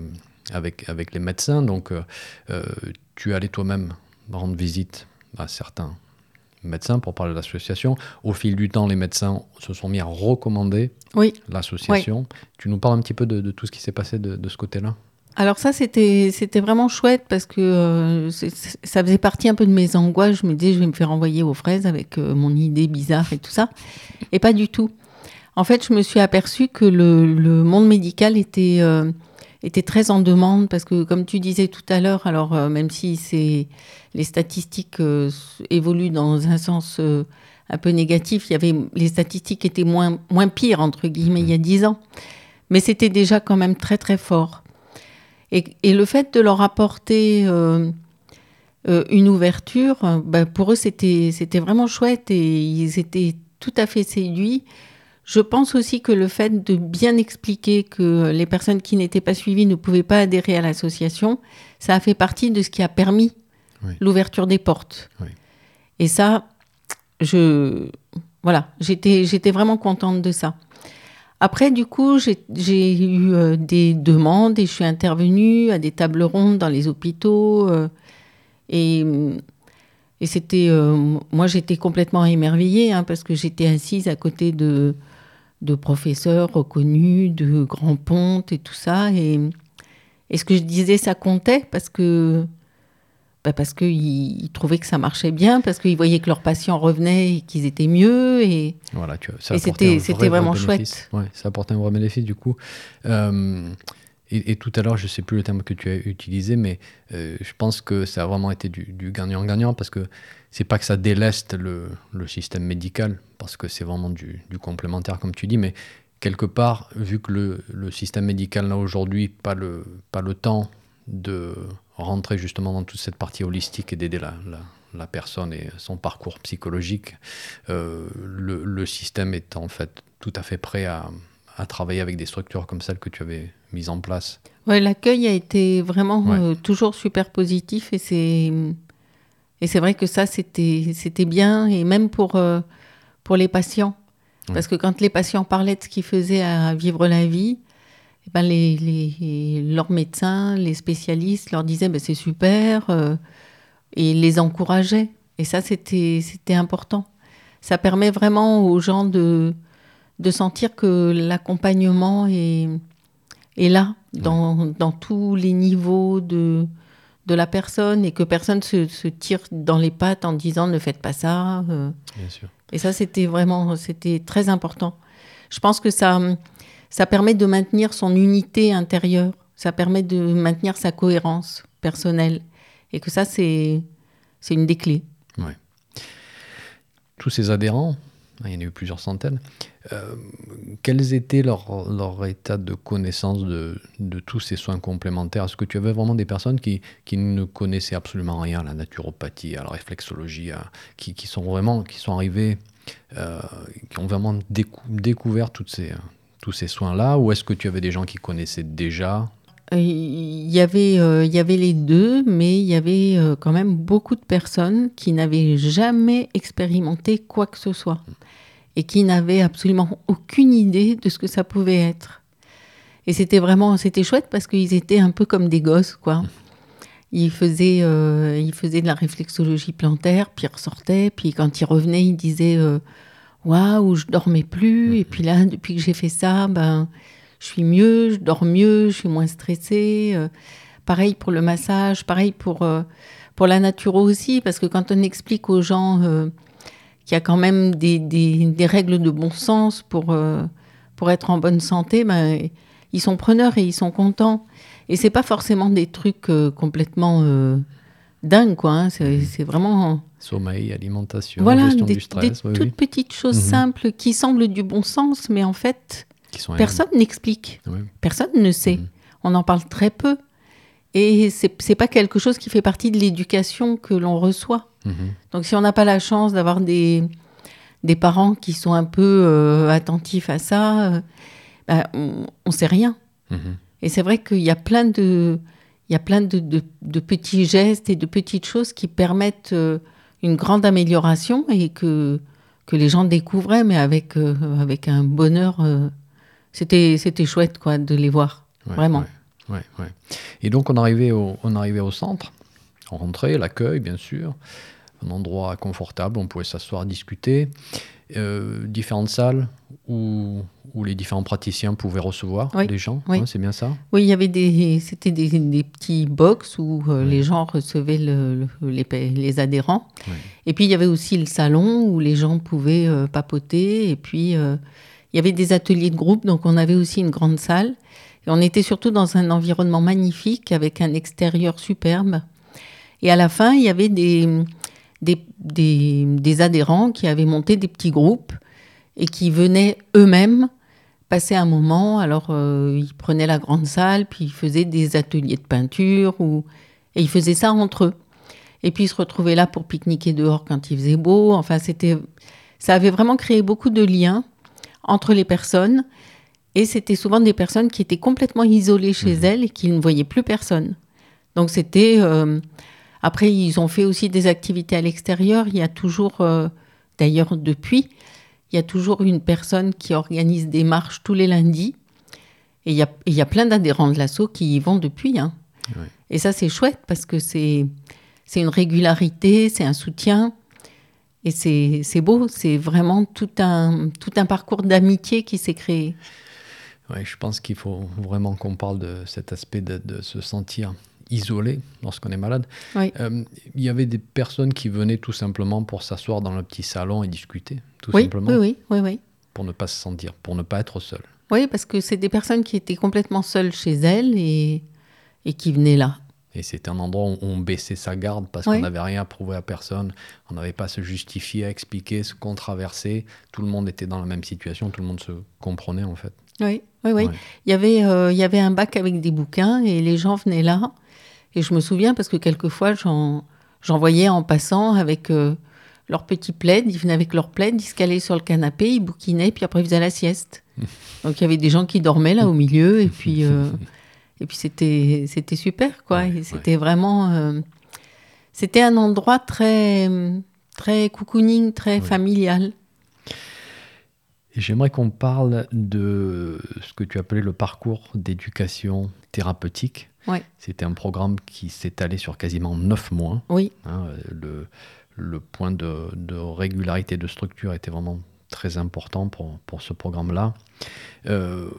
S1: avec, avec les médecins. Donc, euh, euh, tu allais toi-même rendre visite à certains médecins pour parler de l'association. Au fil du temps, les médecins se sont mis à recommander
S2: Oui.
S1: l'association. Tu nous parles un petit peu de, de tout ce qui s'est passé de, de ce côté-là?
S2: Alors ça, c'était c'était vraiment chouette parce que euh, ça faisait partie un peu de mes angoisses. Je me disais, je vais me faire envoyer aux fraises avec euh, mon idée bizarre et tout ça. Et pas du tout. En fait, je me suis aperçue que le, le monde médical était, euh, était très en demande parce que, comme tu disais tout à l'heure, alors même si c'est les statistiques évoluent dans un sens un peu négatif, il y avait les statistiques étaient moins moins pires entre guillemets il y a dix ans, mais c'était déjà quand même très très fort. Et, et le fait de leur apporter euh, euh, une ouverture, ben, pour eux, c'était c'était vraiment chouette et ils étaient tout à fait séduits. Je pense aussi que le fait de bien expliquer que les personnes qui n'étaient pas suivies ne pouvaient pas adhérer à l'association, ça a fait partie de ce qui a permis
S1: Oui.
S2: l'ouverture des portes.
S1: Oui.
S2: Et ça, je voilà, j'étais j'étais vraiment contente de ça. Après, du coup, j'ai eu euh, des demandes et je suis intervenue à des tables rondes dans les hôpitaux. euh, et c'était. euh, moi, j'étais complètement émerveillée hein, parce que j'étais assise à côté de, de professeurs reconnus, de grands pontes et tout ça. Et ce que je disais, ça comptait parce que. Bah, parce qu'ils ils trouvaient que ça marchait bien, parce qu'ils voyaient que leurs patients revenaient et qu'ils étaient mieux. Et,
S1: Voilà, tu, ça
S2: Et c'était-
S1: vrai,
S2: c'était
S1: vrai
S2: vraiment
S1: bénéfice.
S2: chouette.
S1: Ouais, ça apportait un vrai bénéfice du coup. Euh, et, et tout à l'heure, je ne sais plus le terme que tu as utilisé, mais euh, je pense que ça a vraiment été du du gagnant-gagnant parce que c'est pas que ça déleste le, le système médical, parce que c'est vraiment du, du complémentaire, comme tu dis, mais quelque part, vu que le, le système médical n'a aujourd'hui pas le, pas le temps de rentrer justement dans toute cette partie holistique et d'aider la, la, la personne et son parcours psychologique, euh, le, le système est en fait tout à fait prêt à, à travailler avec des structures comme celles que tu avais mises en place.
S2: Ouais, l'accueil a été vraiment
S1: Ouais.
S2: euh, toujours super positif et c'est et c'est vrai que ça c'était c'était bien et même pour euh, pour les patients
S1: Ouais.
S2: parce que quand les patients parlaient de ce qu'ils faisaient à vivre la vie, eh ben les, les leurs médecins, les spécialistes leur disaient ben c'est super euh, et les encourageaient et ça c'était important. Ça permet vraiment aux gens de de sentir que l'accompagnement est est là dans, dans tous les niveaux de, de la personne et que personne se, se tire dans les pattes en disant ne faites pas ça. euh.
S1: Bien sûr.
S2: Et ça, c'était vraiment, c'était très important. Je pense que ça, ça permet de maintenir son unité intérieure. Ça permet de maintenir sa cohérence personnelle. Et que ça, c'est, une des clés.
S1: Tous ces adhérents, il y en a eu plusieurs centaines, euh, quels étaient leur, leur état de connaissance de, de tous ces soins complémentaires? Est-ce que tu avais vraiment des personnes qui, qui ne connaissaient absolument rien à la naturopathie, à la réflexologie, à- qui, qui sont vraiment, qui sont arrivés, euh, qui ont vraiment décou- découvert toutes ces, euh, tous ces soins-là Ou est-ce que tu avais des gens qui connaissaient déjà
S2: Euh, Il y avait, euh, il y avait les deux, mais il y avait euh, quand même beaucoup de personnes qui n'avaient jamais expérimenté quoi que ce soit et qui n'avaient absolument aucune idée de ce que ça pouvait être. Et c'était vraiment, c'était chouette parce qu'ils étaient un peu comme des gosses, quoi. Ils faisaient, ils faisaient de la réflexologie plantaire, puis ils ressortaient, puis quand ils revenaient, ils disaient Waouh, je dormais plus, et puis là, depuis que j'ai fait ça, ben, je suis mieux, je dors mieux, je suis moins stressée. Euh, pareil pour le massage, pareil pour, euh, pour la naturo aussi, parce que quand on explique aux gens euh, qu'il y a quand même des, des- des règles de bon sens pour, pour être en bonne santé, ben, ils sont preneurs et ils sont contents. Et c'est pas forcément des trucs complètement dingues, quoi. hein. C'est c'est vraiment
S1: Sommeil, alimentation,
S2: voilà,
S1: gestion
S2: des,
S1: du stress,
S2: des
S1: oui,
S2: toutes
S1: oui,
S2: petites choses
S1: Mhm.
S2: simples qui semblent du bon sens, mais en fait,
S1: qui sont
S2: personne n'explique.
S1: Oui.
S2: Personne ne sait.
S1: Mhm.
S2: On en parle très peu. Et c'est c'est pas quelque chose qui fait partie de l'éducation que l'on reçoit.
S1: Mhm.
S2: Donc si on n'a pas la chance d'avoir des, des parents qui sont un peu euh, attentifs à ça, euh, bah, on ne sait rien. Et c'est vrai qu'il y a plein de, il y a plein de, de- de petits gestes et de petites choses qui permettent euh, une grande amélioration et que, que les gens découvraient, mais avec, euh, avec un bonheur. euh, c'était, c'était chouette quoi, de les voir.
S1: Ouais,
S2: Vraiment.
S1: ouais, ouais, ouais. Et donc on arrivait au, on arrivait au centre, on rentrait, l'accueil bien sûr, un endroit confortable, on pouvait s'asseoir, discuter, euh, différentes salles où, où les différents praticiens pouvaient recevoir
S2: Oui,
S1: les gens,
S2: oui.
S1: hein, c'est bien ça
S2: Oui, il y avait des, c'était des, des petits box où euh, les gens recevaient le- le- les, adhérents. Et puis il y avait aussi le salon où les gens pouvaient euh, papoter. Et puis il y avait des ateliers de groupe, donc on avait aussi une grande salle. Et on était surtout dans un environnement magnifique avec un extérieur superbe. Et à la fin, il y avait des, des, des- des adhérents qui avaient monté des petits groupes et qui venaient eux-mêmes passer un moment. Alors, euh, ils prenaient la grande salle, puis ils faisaient des ateliers de peinture, ou... et ils faisaient ça entre eux. Et puis, ils se retrouvaient là pour pique-niquer dehors quand il faisait beau. Enfin, c'était... ça avait vraiment créé beaucoup de liens entre les personnes. Et c'était souvent des personnes qui étaient complètement isolées chez elles et qui ne voyaient plus personne. Donc, c'était... euh, Après, ils ont fait aussi des activités à l'extérieur. Il y a toujours, euh, d'ailleurs depuis, il y a toujours une personne qui organise des marches tous les lundis. Et il y a, il y a plein d'adhérents de l'assaut qui y vont depuis. hein. Et ça, c'est chouette parce que c'est c'est une régularité, c'est un soutien. Et c'est c'est beau, c'est vraiment tout un, tout un parcours d'amitié qui s'est créé.
S1: Ouais, je pense qu'il faut vraiment qu'on parle de cet aspect de, de se sentir isolé lorsqu'on est malade.
S2: Oui.
S1: Euh, il y avait des personnes qui venaient tout simplement pour s'asseoir dans le petit salon et discuter, tout
S2: Oui,
S1: simplement,
S2: oui, oui, oui,
S1: pour ne pas se sentir, pour ne pas être seul.
S2: Oui, parce que c'est des personnes qui étaient complètement seules chez elles et, et qui venaient là.
S1: Et c'était un endroit où on baissait sa garde parce
S2: Oui.
S1: qu'on n'avait rien à prouver à personne, on n'avait pas à se justifier, à expliquer ce qu'on traversait. Tout le monde était dans la même situation, tout le monde se comprenait en fait.
S2: Oui, oui, oui.
S1: Ouais.
S2: Il, y avait, euh, il y avait un bac avec des bouquins et les gens venaient là. Et je me souviens parce que quelquefois, j'en, j'en voyais en passant avec euh, leur petit plaid. Ils venaient avec leur plaid, ils se calaient sur le canapé, ils bouquinaient, puis après ils faisaient la sieste. Donc il y avait des gens qui dormaient là au milieu et puis, euh, et puis c'était, c'était super, quoi.
S1: Ouais,
S2: Et c'était vraiment. euh, c'était un endroit très, très cocooning, très
S1: Ouais.
S2: familial.
S1: Et j'aimerais qu'on parle de ce que tu appelais le parcours d'éducation thérapeutique.
S2: Ouais.
S1: C'était un programme qui s'étalait sur quasiment neuf mois.
S2: Oui,
S1: hein. le, le point de, de régularité de structure était vraiment très important pour, pour ce programme-là. Euh,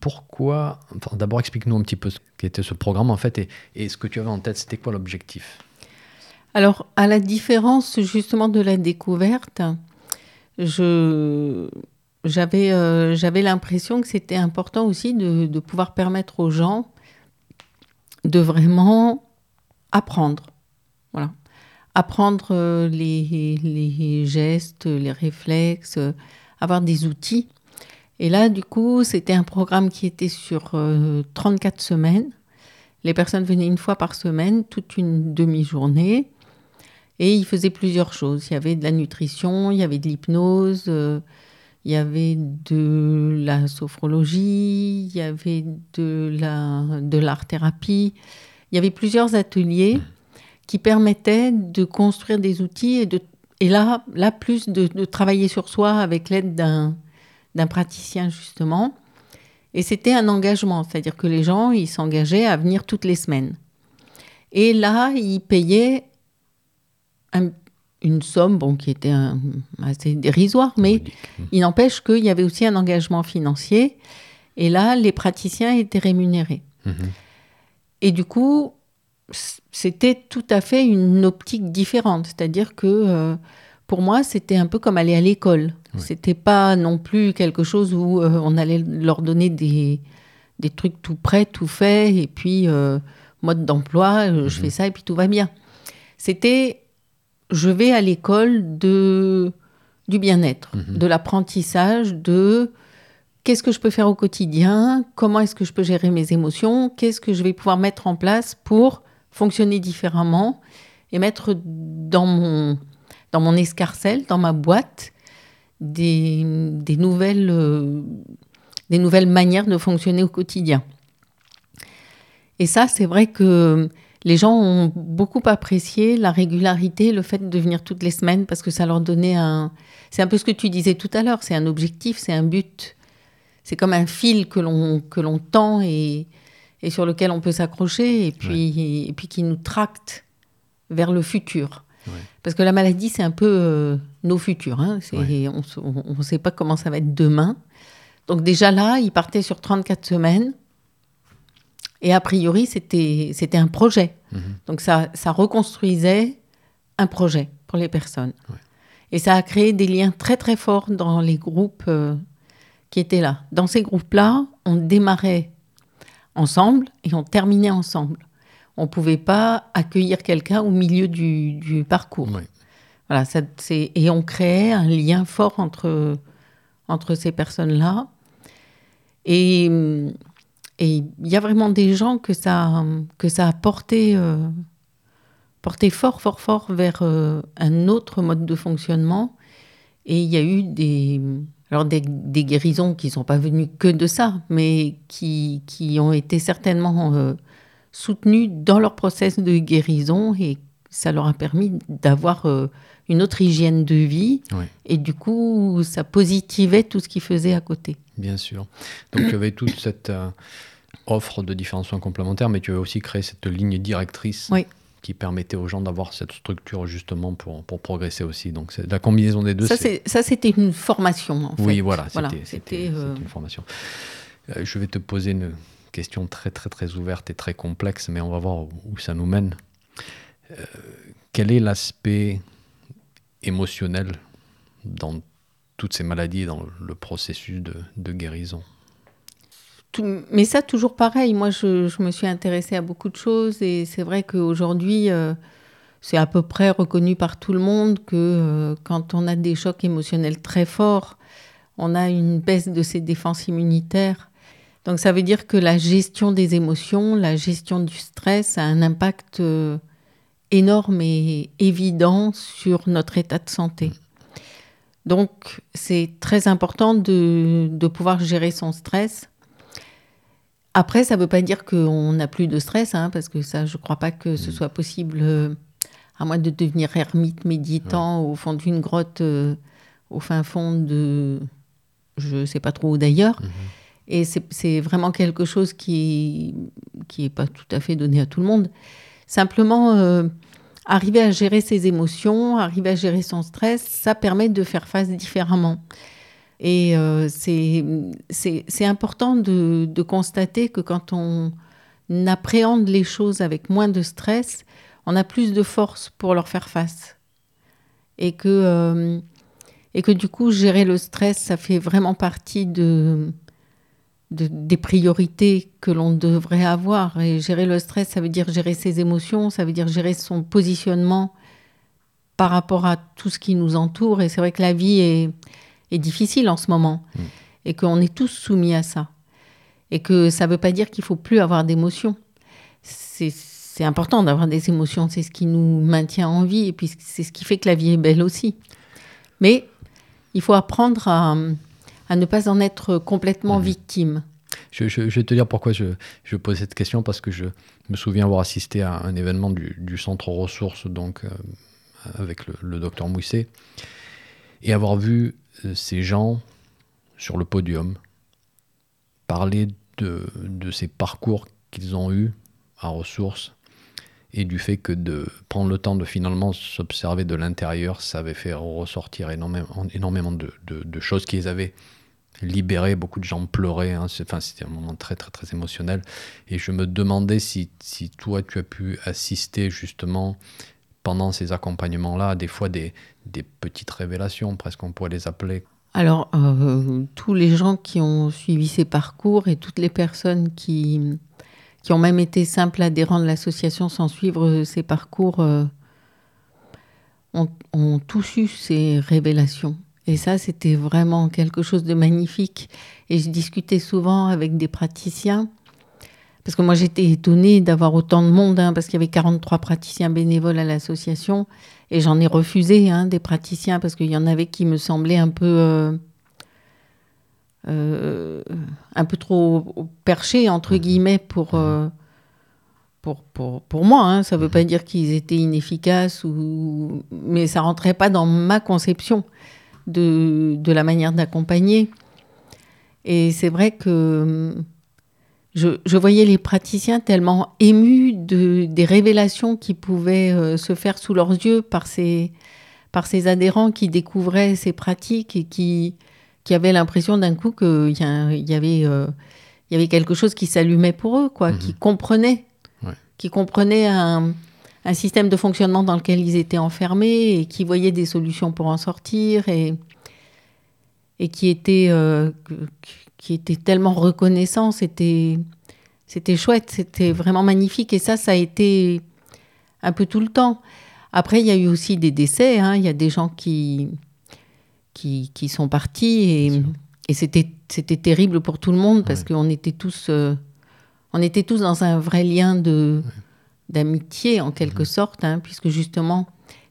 S1: Pourquoi enfin, D'abord, explique-nous un petit peu ce qu'était ce programme en fait et, et ce que tu avais en tête. C'était quoi l'objectif?
S2: Alors, à la différence justement de la découverte, je, j'avais, euh, j'avais l'impression que c'était important aussi de, de pouvoir permettre aux gens de vraiment apprendre. Voilà. Apprendre euh, les, gestes, les réflexes, euh, avoir des outils. Et là, du coup, c'était un programme qui était sur 34 semaines. Les personnes venaient une fois par semaine, toute une demi-journée. Et ils faisaient plusieurs choses. Il y avait de la nutrition, il y avait de l'hypnose, euh, il y avait de la sophrologie, il y avait de la de l'art-thérapie. Il y avait plusieurs ateliers qui permettaient de construire des outils et, de, et là, là plus de, de travailler sur soi avec l'aide d'un, d'un praticien justement. Et c'était un engagement, c'est-à-dire que les gens, ils s'engageaient à venir toutes les semaines. Et là, ils payaient un- une somme bon, qui était un- assez dérisoire, mais il n'empêche qu'il y avait aussi un engagement financier. Et là, les praticiens étaient rémunérés.
S1: Mhm.
S2: Et du coup, c'était tout à fait une optique différente. C'est-à-dire que euh, pour moi, c'était un peu comme aller à l'école.
S1: Oui.
S2: C'était pas non plus quelque chose où euh, on allait leur donner des, des trucs tout prêts, tout faits, et puis euh, mode d'emploi, je
S1: Mhm.
S2: fais ça et puis tout va bien. C'était, je vais à l'école de du bien-être,
S1: Mhm.
S2: de l'apprentissage, de qu'est-ce que je peux faire au quotidien, comment est-ce que je peux gérer mes émotions, qu'est-ce que je vais pouvoir mettre en place pour fonctionner différemment et mettre dans mon, dans mon escarcelle, dans ma boîte, des, des nouvelles, euh, des nouvelles manières de fonctionner au quotidien. Et ça, c'est vrai que les gens ont beaucoup apprécié la régularité, le fait de venir toutes les semaines, parce que ça leur donnait un... C'est un peu ce que tu disais tout à l'heure, c'est un objectif, c'est un but. C'est comme un fil que l'on que l'on tend et, et sur lequel on peut s'accrocher et puis, et puis qui nous tracte vers le futur.
S1: Ouais.
S2: Parce que la maladie, c'est un peu euh, nos futurs. hein.
S1: Ouais.
S2: On ne sait pas comment ça va être demain. Donc déjà là, il partait sur 34 semaines. Et a priori, c'était un projet.
S1: Mhm.
S2: Donc ça, ça reconstruisait un projet pour les personnes.
S1: Ouais.
S2: Et ça a créé des liens très très forts dans les groupes euh, qui étaient là. Dans ces groupes-là, on démarrait ensemble et on terminait ensemble. On ne pouvait pas accueillir quelqu'un au milieu du, du parcours.
S1: Ouais.
S2: Voilà, ça, et on créait un lien fort entre, entre ces personnes-là. Et hum, et il y a vraiment des gens que ça, que ça a porté, euh, porté fort, fort, fort vers euh, un autre mode de fonctionnement. Et il y a eu des, alors des, des guérisons qui ne sont pas venues que de ça, mais qui, qui ont été certainement euh, soutenues dans leur process de guérison et ça leur a permis d'avoir une autre hygiène de vie. Et du coup, ça positivait tout ce qu'ils faisaient à côté.
S1: Bien sûr. Donc tu avais toute cette euh, offre de différents soins complémentaires, mais tu avais aussi créé cette ligne directrice
S2: Oui.
S1: qui permettait aux gens d'avoir cette structure justement pour, pour progresser aussi. Donc c'est la combinaison des deux.
S2: Ça, c'était une formation, en
S1: Oui,
S2: fait.
S1: voilà, c'était
S2: euh,
S1: c'était une formation. Euh, je vais te poser une question très très très ouverte et très complexe, mais on va voir où, ça nous mène. Quel est l'aspect émotionnel dans toutes ces maladies, dans le processus de, guérison
S2: mais ça, toujours pareil. Moi, je, je me suis intéressée à beaucoup de choses et c'est vrai qu'aujourd'hui, euh, c'est à peu près reconnu par tout le monde que euh, quand on a des chocs émotionnels très forts, on a une baisse de ses défenses immunitaires. Donc ça veut dire que la gestion des émotions, la gestion du stress a un impact euh, énorme et évident sur notre état de santé. Donc c'est très important de, de pouvoir gérer son stress. Après, ça ne veut pas dire qu'on n'a plus de stress, hein, parce que ça, je ne crois pas que ce soit possible, euh, à moins de devenir ermite méditant au fond d'une grotte, euh, au fin fond de, je ne sais pas trop où d'ailleurs. Et c'est vraiment quelque chose qui qui est pas tout à fait donné à tout le monde. Simplement, euh, arriver à gérer ses émotions, arriver à gérer son stress, ça permet de faire face différemment. Et euh, c'est important de, de, constater que quand on appréhende les choses avec moins de stress, on a plus de force pour leur faire face. Et que, euh, et que du coup, gérer le stress, ça fait vraiment partie de, de des priorités que l'on devrait avoir. Et gérer le stress, ça veut dire gérer ses émotions, ça veut dire gérer son positionnement par rapport à tout ce qui nous entoure. Et c'est vrai que la vie est, est difficile en ce moment mm. et qu'on est tous soumis à ça. Et que ça ne veut pas dire qu'il faut plus avoir d'émotions. C'est important d'avoir des émotions, c'est ce qui nous maintient en vie et puis c'est ce qui fait que la vie est belle aussi. Mais il faut apprendre à, à ne pas en être complètement mm. victime.
S1: Je, je, vais te dire pourquoi je, je, pose cette question, parce que je me souviens avoir assisté à un événement du, du centre ressources, donc euh, avec le, le docteur Mousset, et avoir vu euh, ces gens sur le podium parler de, de ces parcours qu'ils ont eus à ressources et du fait que de prendre le temps de finalement s'observer de l'intérieur, ça avait fait ressortir énormément, énormément de, de, choses qu'ils avaient libérées. Beaucoup de gens pleuraient. Hein. Enfin, c'était un moment très, très, très émotionnel. Et je me demandais si, toi, tu as pu assister justement pendant ces accompagnements-là, des fois des, des petites révélations, presque on pourrait les appeler
S2: Alors, euh, tous les gens qui ont suivi ces parcours et toutes les personnes qui, qui ont même été simples adhérents de l'association sans suivre ces parcours euh, ont, ont, tous eu ces révélations. Et ça, c'était vraiment quelque chose de magnifique. Et je discutais souvent avec des praticiens parce que moi, j'étais étonnée d'avoir autant de monde, hein, parce qu'il y avait 43 praticiens bénévoles à l'association. Et j'en ai refusé hein, des praticiens, parce qu'il y en avait qui me semblaient un peu. Euh, euh, un peu trop perchés, entre mmh. guillemets, pour, mmh. euh, pour, pour, pour, moi. Hein. Ça ne veut pas mmh. dire qu'ils étaient inefficaces, ou... mais ça rentrait pas dans ma conception de, de la manière d'accompagner. Et c'est vrai que je, voyais les praticiens tellement émus de, des révélations qui pouvaient euh, se faire sous leurs yeux par ces, par ces adhérents qui découvraient ces pratiques et qui, qui avaient l'impression d'un coup qu'il y, y, avait, euh, il y avait quelque chose qui s'allumait pour eux, quoi, qui mhm. comprenaient, qui comprenaient un, un, système de fonctionnement dans lequel ils étaient enfermés et qui voyaient des solutions pour en sortir et, et qui étaient... Euh, qui était tellement reconnaissant. C'était, c'était chouette, c'était vraiment magnifique. Et ça, ça a été un peu tout le temps. Après, il y a eu aussi des décès. Hein. Il y a des gens qui, qui, qui sont partis et, et c'était, c'était terrible pour tout le monde parce qu'on était tous, euh, on était tous dans un vrai lien de, d'amitié en quelque mhm. sorte, hein, puisque justement,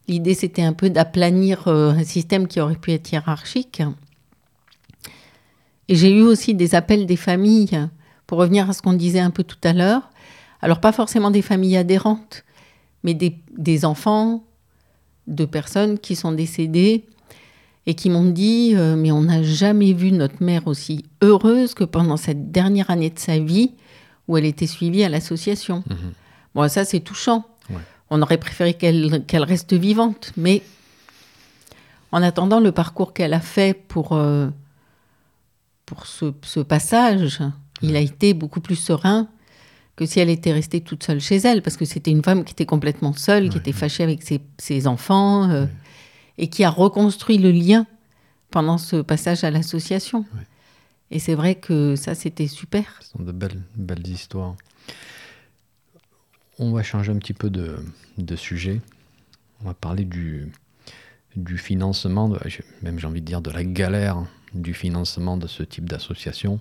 S2: l'idée c'était un peu d'aplanir euh, un système qui aurait pu être hiérarchique. Et j'ai eu aussi des appels des familles, pour revenir à ce qu'on disait un peu tout à l'heure. Alors pas forcément des familles adhérentes, mais des, des enfants de personnes qui sont décédées et qui m'ont dit euh, mais on n'a jamais vu notre mère aussi heureuse que pendant cette dernière année de sa vie où elle était suivie à l'association. Mhm. Bon, ça c'est touchant. On aurait préféré qu'elle qu'elle reste vivante, mais en attendant le parcours qu'elle a fait pour euh, pour ce, passage, il a été beaucoup plus serein que si elle était restée toute seule chez elle, parce que c'était une femme qui était complètement seule, qui était fâchée avec ses, enfants, euh, et qui a reconstruit le lien pendant ce passage à l'association. Et c'est vrai que ça, c'était super.
S1: Ce sont de belles, belles histoires. On va changer un petit peu de, de sujet. On va parler du, du financement, même j'ai envie de dire de la galère du financement de ce type d'association.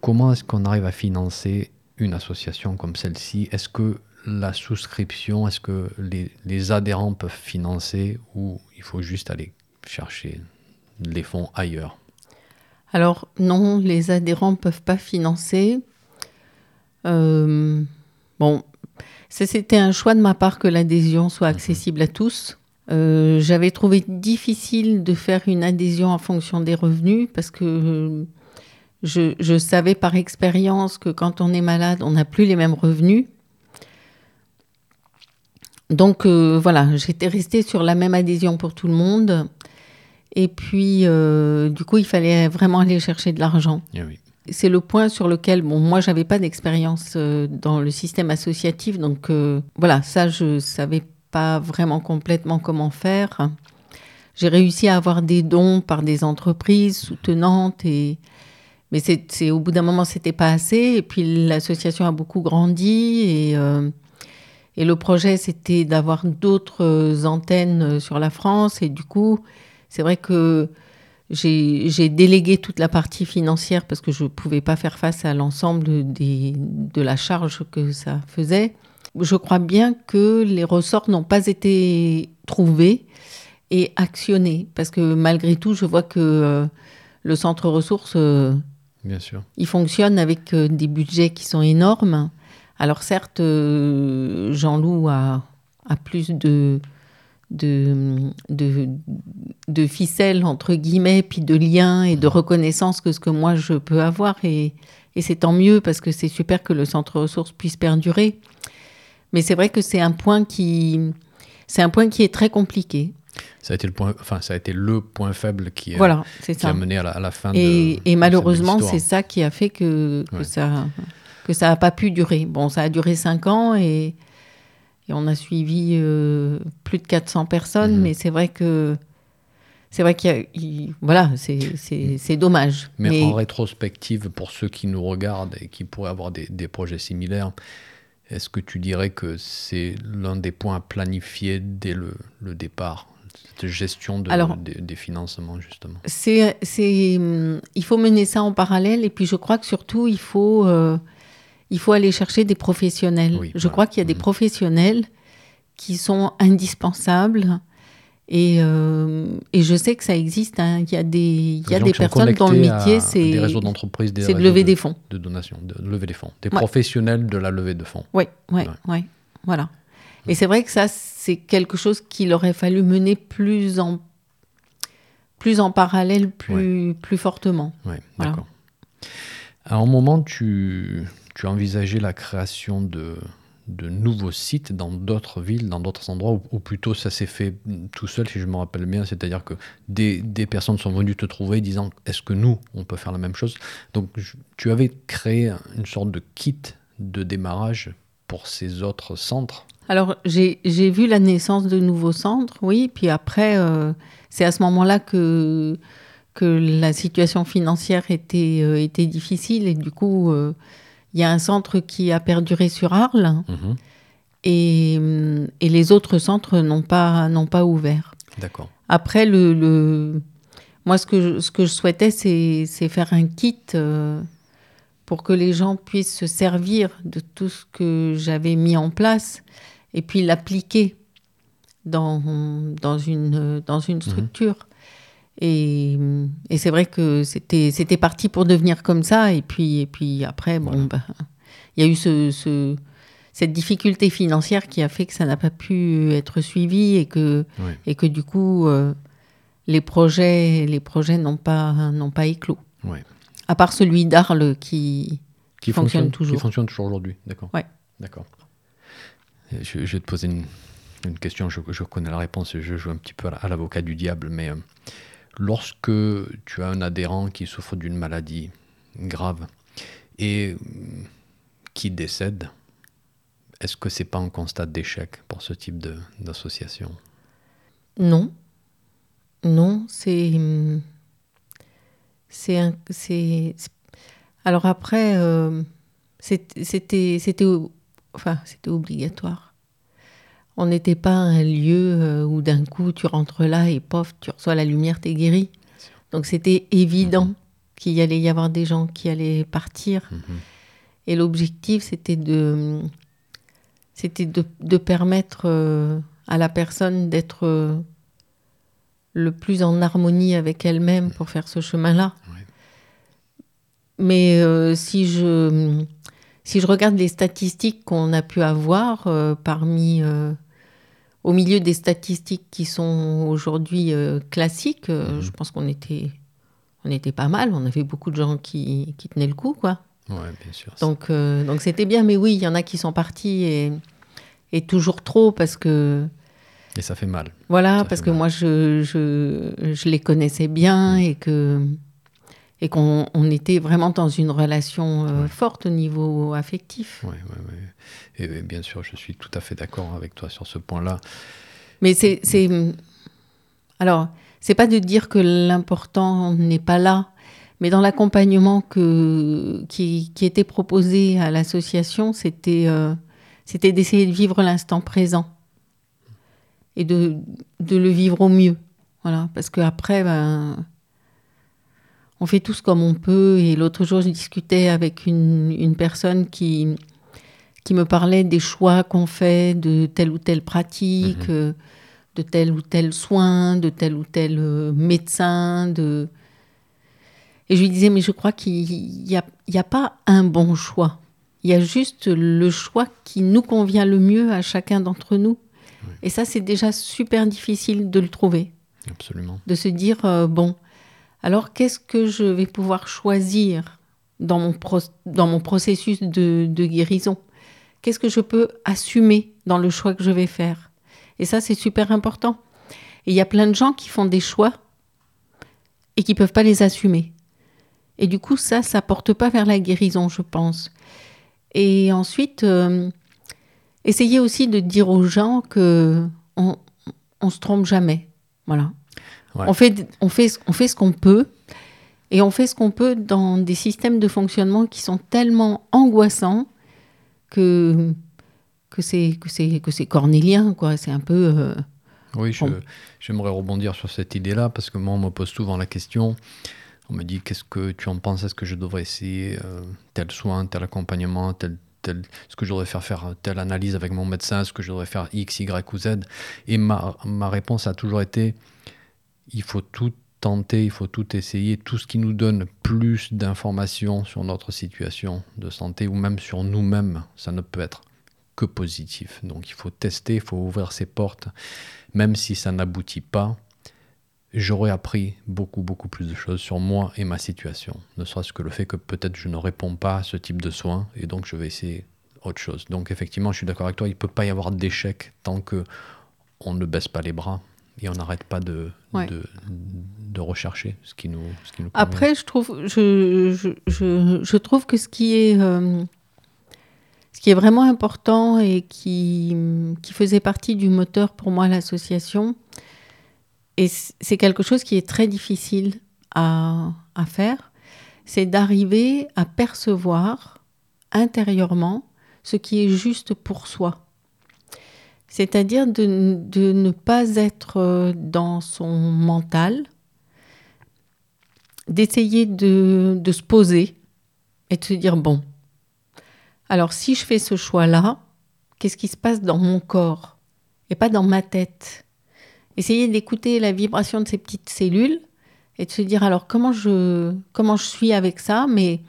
S1: Comment est-ce qu'on arrive à financer une association comme celle-ci? Est-ce que la souscription, est-ce que les, adhérents peuvent financer ou il faut juste aller chercher les fonds ailleurs?
S2: Alors non, les adhérents ne peuvent pas financer. Euh, bon, c'était un choix de ma part que l'adhésion soit mhm. accessible à tous. Euh, j'avais trouvé difficile de faire une adhésion en fonction des revenus parce que je, savais par expérience que quand on est malade, on n'a plus les mêmes revenus. Donc euh, voilà, j'étais restée sur la même adhésion pour tout le monde. Et puis, euh, du coup, il fallait vraiment aller chercher de l'argent.
S1: Eh oui.
S2: C'est le point sur lequel, bon, moi, j'avais pas d'expérience euh, dans le système associatif, donc voilà, ça, je savais pas vraiment complètement comment faire. J'ai réussi à avoir des dons par des entreprises soutenantes et mais c'est au bout d'un moment c'était pas assez et puis l'association a beaucoup grandi et et le projet c'était d'avoir d'autres euh, antennes euh, sur la France et du coup c'est vrai que j'ai délégué toute la partie financière parce que je pouvais pas faire face à l'ensemble de la charge que ça faisait. Je crois bien que les ressorts n'ont pas été trouvés et actionnés parce que malgré tout je vois que euh, le centre ressources euh,
S1: Bien sûr.
S2: il fonctionne avec euh, des budgets qui sont énormes. Alors certes, euh, Jean-Loup a, a plus de, de, de, de ficelles, entre guillemets, puis de liens et de reconnaissance que ce que moi je peux avoir. Et, et c'est tant mieux parce que c'est super que le centre ressources puisse perdurer. Mais c'est vrai que c'est un point qui... C'est un point qui est très compliqué.
S1: Ça a été le point, enfin, ça a été le point faible qui, a-
S2: Voilà, c'est
S1: qui
S2: ça.
S1: a mené à la, à la fin de-
S2: Et,
S1: de
S2: et malheureusement, c'est ça qui a fait que, que
S1: Ouais.
S2: ça que ça n'a pas pu durer. Bon, ça a duré cinq ans et, et on a suivi euh, plus de 400 personnes,
S1: Mhm.
S2: mais c'est vrai que c'est vrai qu'il y a, il- voilà, c'est dommage.
S1: Mais,
S2: Mais,
S1: en rétrospective, pour ceux qui nous regardent et qui pourraient avoir des, des projets similaires, est-ce que tu dirais que c'est l'un des points à planifier dès le, le départ Cette gestion de-
S2: Alors-
S1: des, des financements, justement?
S2: c'est il faut mener ça en parallèle et puis je crois que surtout il faut euh, il faut aller chercher des professionnels.
S1: Oui,
S2: je
S1: voilà.
S2: crois qu'il y a des
S1: Mhm.
S2: professionnels qui sont indispensables. Et, euh, et je sais que ça existe. hein. Il y a des, il y a des personnes dont le métier,
S1: Des
S2: c'est
S1: réseaux d'entreprises, des
S2: de lever
S1: de,
S2: des fonds.
S1: de donation, de lever des fonds. Des
S2: Ouais.
S1: professionnels de la levée de fonds.
S2: Oui, Ouais.
S1: ouais,
S2: voilà. Et c'est vrai que ça, c'est quelque chose qu'il aurait fallu mener plus en, plus en parallèle, plus, plus fortement.
S1: Oui,
S2: Voilà.
S1: d'accord. À un moment, tu, tu as envisagé la création de, de nouveaux sites dans d'autres villes, dans d'autres endroits, ou, plutôt ça s'est fait tout seul, si je me rappelle bien, c'est-à-dire que des, des personnes sont venues te trouver disant est-ce que nous, on peut faire la même chose? Donc, tu avais créé une sorte de kit de démarrage pour ces autres centres?
S2: Alors, j'ai j'ai vu la naissance de nouveaux centres, oui. Puis après, euh, c'est à ce moment-là que, que la situation financière était, euh, était difficile. Et du coup, euh, il y a un centre qui a perduré sur Arles.
S1: Mhm.
S2: Et, et les autres centres n'ont pas, n'ont pas ouvert.
S1: D'accord.
S2: Après, le, le- moi, ce que je, ce que je souhaitais, c'est c'est faire un kit euh, pour que les gens puissent se servir de tout ce que j'avais mis en place et puis l'appliquer dans, dans, une, dans une structure. Et, et c'est vrai que c'était c'était parti pour devenir comme ça. Et puis, et puis après, bon,
S1: Voilà.
S2: ben, il y a eu ce, ce- cette difficulté financière qui a fait que ça n'a pas pu être suivi et que, et que du coup, euh, les projets les projets n'ont pas, n'ont pas éclos. À part celui d'Arles qui...
S1: Qui
S2: fonctionne toujours.
S1: Qui fonctionne toujours aujourd'hui, d'accord.
S2: Ouais.
S1: D'accord. Et Je, je vais te poser une, une question, je, je connais la réponse, je joue un petit peu à l'avocat du diable, mais euh, lorsque tu as un adhérent qui souffre d'une maladie grave et euh, qui décède, est-ce que c'est pas un constat d'échec pour ce type d'association?
S2: Non. Non, c'est... hum, C'est... c'est Alors après, euh, c'était... C'était obligatoire. On n'était pas un lieu euh, où d'un coup tu rentres là et pof, tu reçois la lumière, t'es guéri. Donc c'était évident qu'il y allait y avoir des gens qui allaient partir.
S1: Mhm.
S2: Et l'objectif, c'était de, c'était de, de permettre euh, à la personne d'être euh, le plus en harmonie avec elle-même pour faire ce chemin-là.
S1: Ouais.
S2: Mais euh, si je si je regarde les statistiques qu'on a pu avoir euh, parmi euh, au milieu des statistiques qui sont aujourd'hui euh, classiques, euh,
S1: Mhm.
S2: je pense qu'on était on était pas mal. On avait beaucoup de gens qui, qui tenaient le coup, quoi.
S1: Ouais, bien sûr.
S2: Donc, euh, donc c'était bien, mais oui, il y en a qui sont partis et, et toujours trop parce que
S1: Et ça fait mal.
S2: Voilà, parce que moi, je, je, je, les connaissais bien et que et qu'on on était vraiment dans une relation euh, forte au niveau affectif.
S1: Oui, oui, oui. Et bien sûr, je suis tout à fait d'accord avec toi sur ce point-là.
S2: Mais c'est. Alors, c'est pas de dire que l'important n'est pas là, mais dans l'accompagnement qui, qui, était proposé à l'association, c'était euh, c'était d'essayer de vivre l'instant présent et de, de, le vivre au mieux. Voilà, parce qu'après, ben, on fait tous comme on peut. Et l'autre jour, je discutais avec une, une, personne qui, qui me parlait des choix qu'on fait de telle ou telle pratique, mhm. euh, de tel ou tel soin, de tel ou tel euh, médecin. De... Et je lui disais, mais je crois qu'il n'y a, y a pas un bon choix. Il y a juste le choix qui nous convient le mieux à chacun d'entre nous. Et ça, c'est déjà super difficile de le trouver.
S1: Absolument.
S2: De se dire, euh, bon, alors qu'est-ce que je vais pouvoir choisir dans mon, processus de, guérison? Qu'est-ce que je peux assumer dans le choix que je vais faire? Et ça, c'est super important. Il y a plein de gens qui font des choix et qui ne peuvent pas les assumer. Et du coup, ça, ça porte pas vers la guérison, je pense. Et ensuite, euh, essayez aussi de dire aux gens que on, on se trompe jamais. Voilà. On, fait, on, fait, on fait ce qu'on peut. Et on fait ce qu'on peut dans des systèmes de fonctionnement qui sont tellement angoissants que, que c'est que c'est que c'est cornélien quoi. C'est un peu euh,
S1: oui j'aimerais rebondir sur cette idée là parce que moi on me pose souvent la question. On me dit qu'est-ce que tu en penses? Est-ce que je devrais essayer euh, tel soin tel accompagnement tel tel, ce que je devrais faire faire telle analyse avec mon médecin, ce que je devrais faire X, Y ou Z? Et ma, ma réponse a toujours été il faut tout tenter, il faut tout essayer, tout ce qui nous donne plus d'informations sur notre situation de santé ou même sur nous-mêmes, ça ne peut être que positif. Donc il faut tester, il faut ouvrir ses portes, même si ça n'aboutit pas. J'aurais appris beaucoup, beaucoup plus de choses sur moi et ma situation. Ne serait-ce que le fait que peut-être je ne réponds pas à ce type de soins et donc je vais essayer autre chose. Donc effectivement, je suis d'accord avec toi, il ne peut pas y avoir d'échec tant que on ne baisse pas les bras et on n'arrête pas de, de, de, rechercher ce qui nous, ce qui nous
S2: Après, je trouve, je, je, je, trouve que ce qui est, euh, ce qui est vraiment important et qui, qui faisait partie du moteur pour moi, l'association, et c'est quelque chose qui est très difficile à, à faire, c'est d'arriver à percevoir intérieurement ce qui est juste pour soi. C'est-à-dire de, ne pas être euh, dans son mental, d'essayer de, se poser et de se dire, bon, alors si je fais ce choix-là, qu'est-ce qui se passe dans mon corps et pas dans ma tête? Essayer d'écouter la vibration de ces petites cellules et de se dire, alors comment je, comment je suis avec ça, mais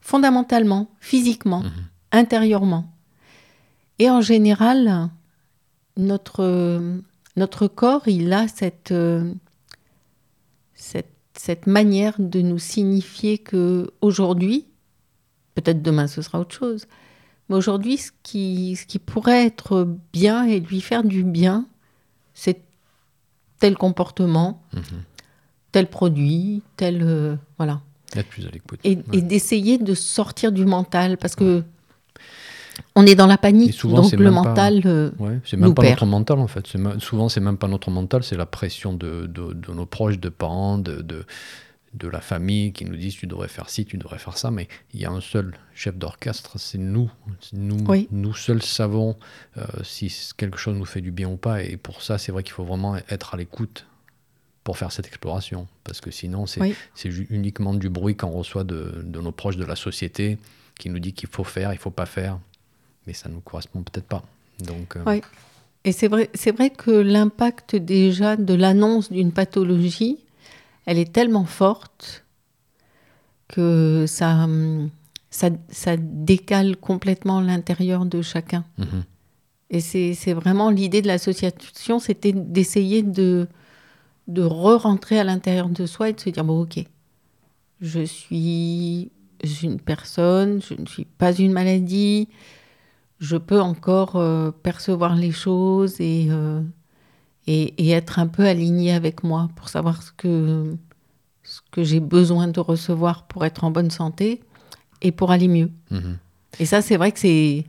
S2: fondamentalement, physiquement, mmh intérieurement. Et en général, notre, notre corps, il a cette, cette, cette manière de nous signifier que aujourd'hui, peut-être demain ce sera autre chose, mais aujourd'hui, ce qui, ce qui pourrait être bien et lui faire du bien, c'est tel comportement, mhm. tel produit, tel. Euh, voilà.
S1: Être plus à l'écoute.
S2: Et, d'essayer de sortir du mental, parce que on est dans la panique, souvent, donc le mental euh,
S1: c'est même pas notre mental en fait. Souvent, c'est même pas notre mental, c'est la pression de, de, nos proches, de parents, de, de, la famille qui nous disent tu devrais faire ci, tu devrais faire ça. Mais il y a un seul chef d'orchestre, c'est nous. Nous, nous seuls savons euh, si quelque chose nous fait du bien ou pas. Et pour ça, c'est vrai qu'il faut vraiment être à l'écoute pour faire cette exploration. Parce que sinon, c'est uniquement du bruit qu'on reçoit de, de nos proches de la société qui nous dit qu'il faut faire, il faut pas faire mais ça ne nous correspond peut-être pas. Donc,
S2: euh, Oui. Et c'est vrai, c'est vrai que l'impact déjà de l'annonce d'une pathologie, elle est tellement forte que ça, ça, ça décale complètement l'intérieur de chacun. Mhm. Et c'est, c'est vraiment l'idée de l'association, c'était d'essayer de, de re-rentrer à l'intérieur de soi et de se dire, bon ok, je suis une personne, je ne suis pas une maladie, je peux encore euh, percevoir les choses et, euh, et, être un peu aligné avec moi pour savoir ce que, ce que j'ai besoin de recevoir pour être en bonne santé et pour aller mieux. Mhm. Et ça, c'est vrai que c'est,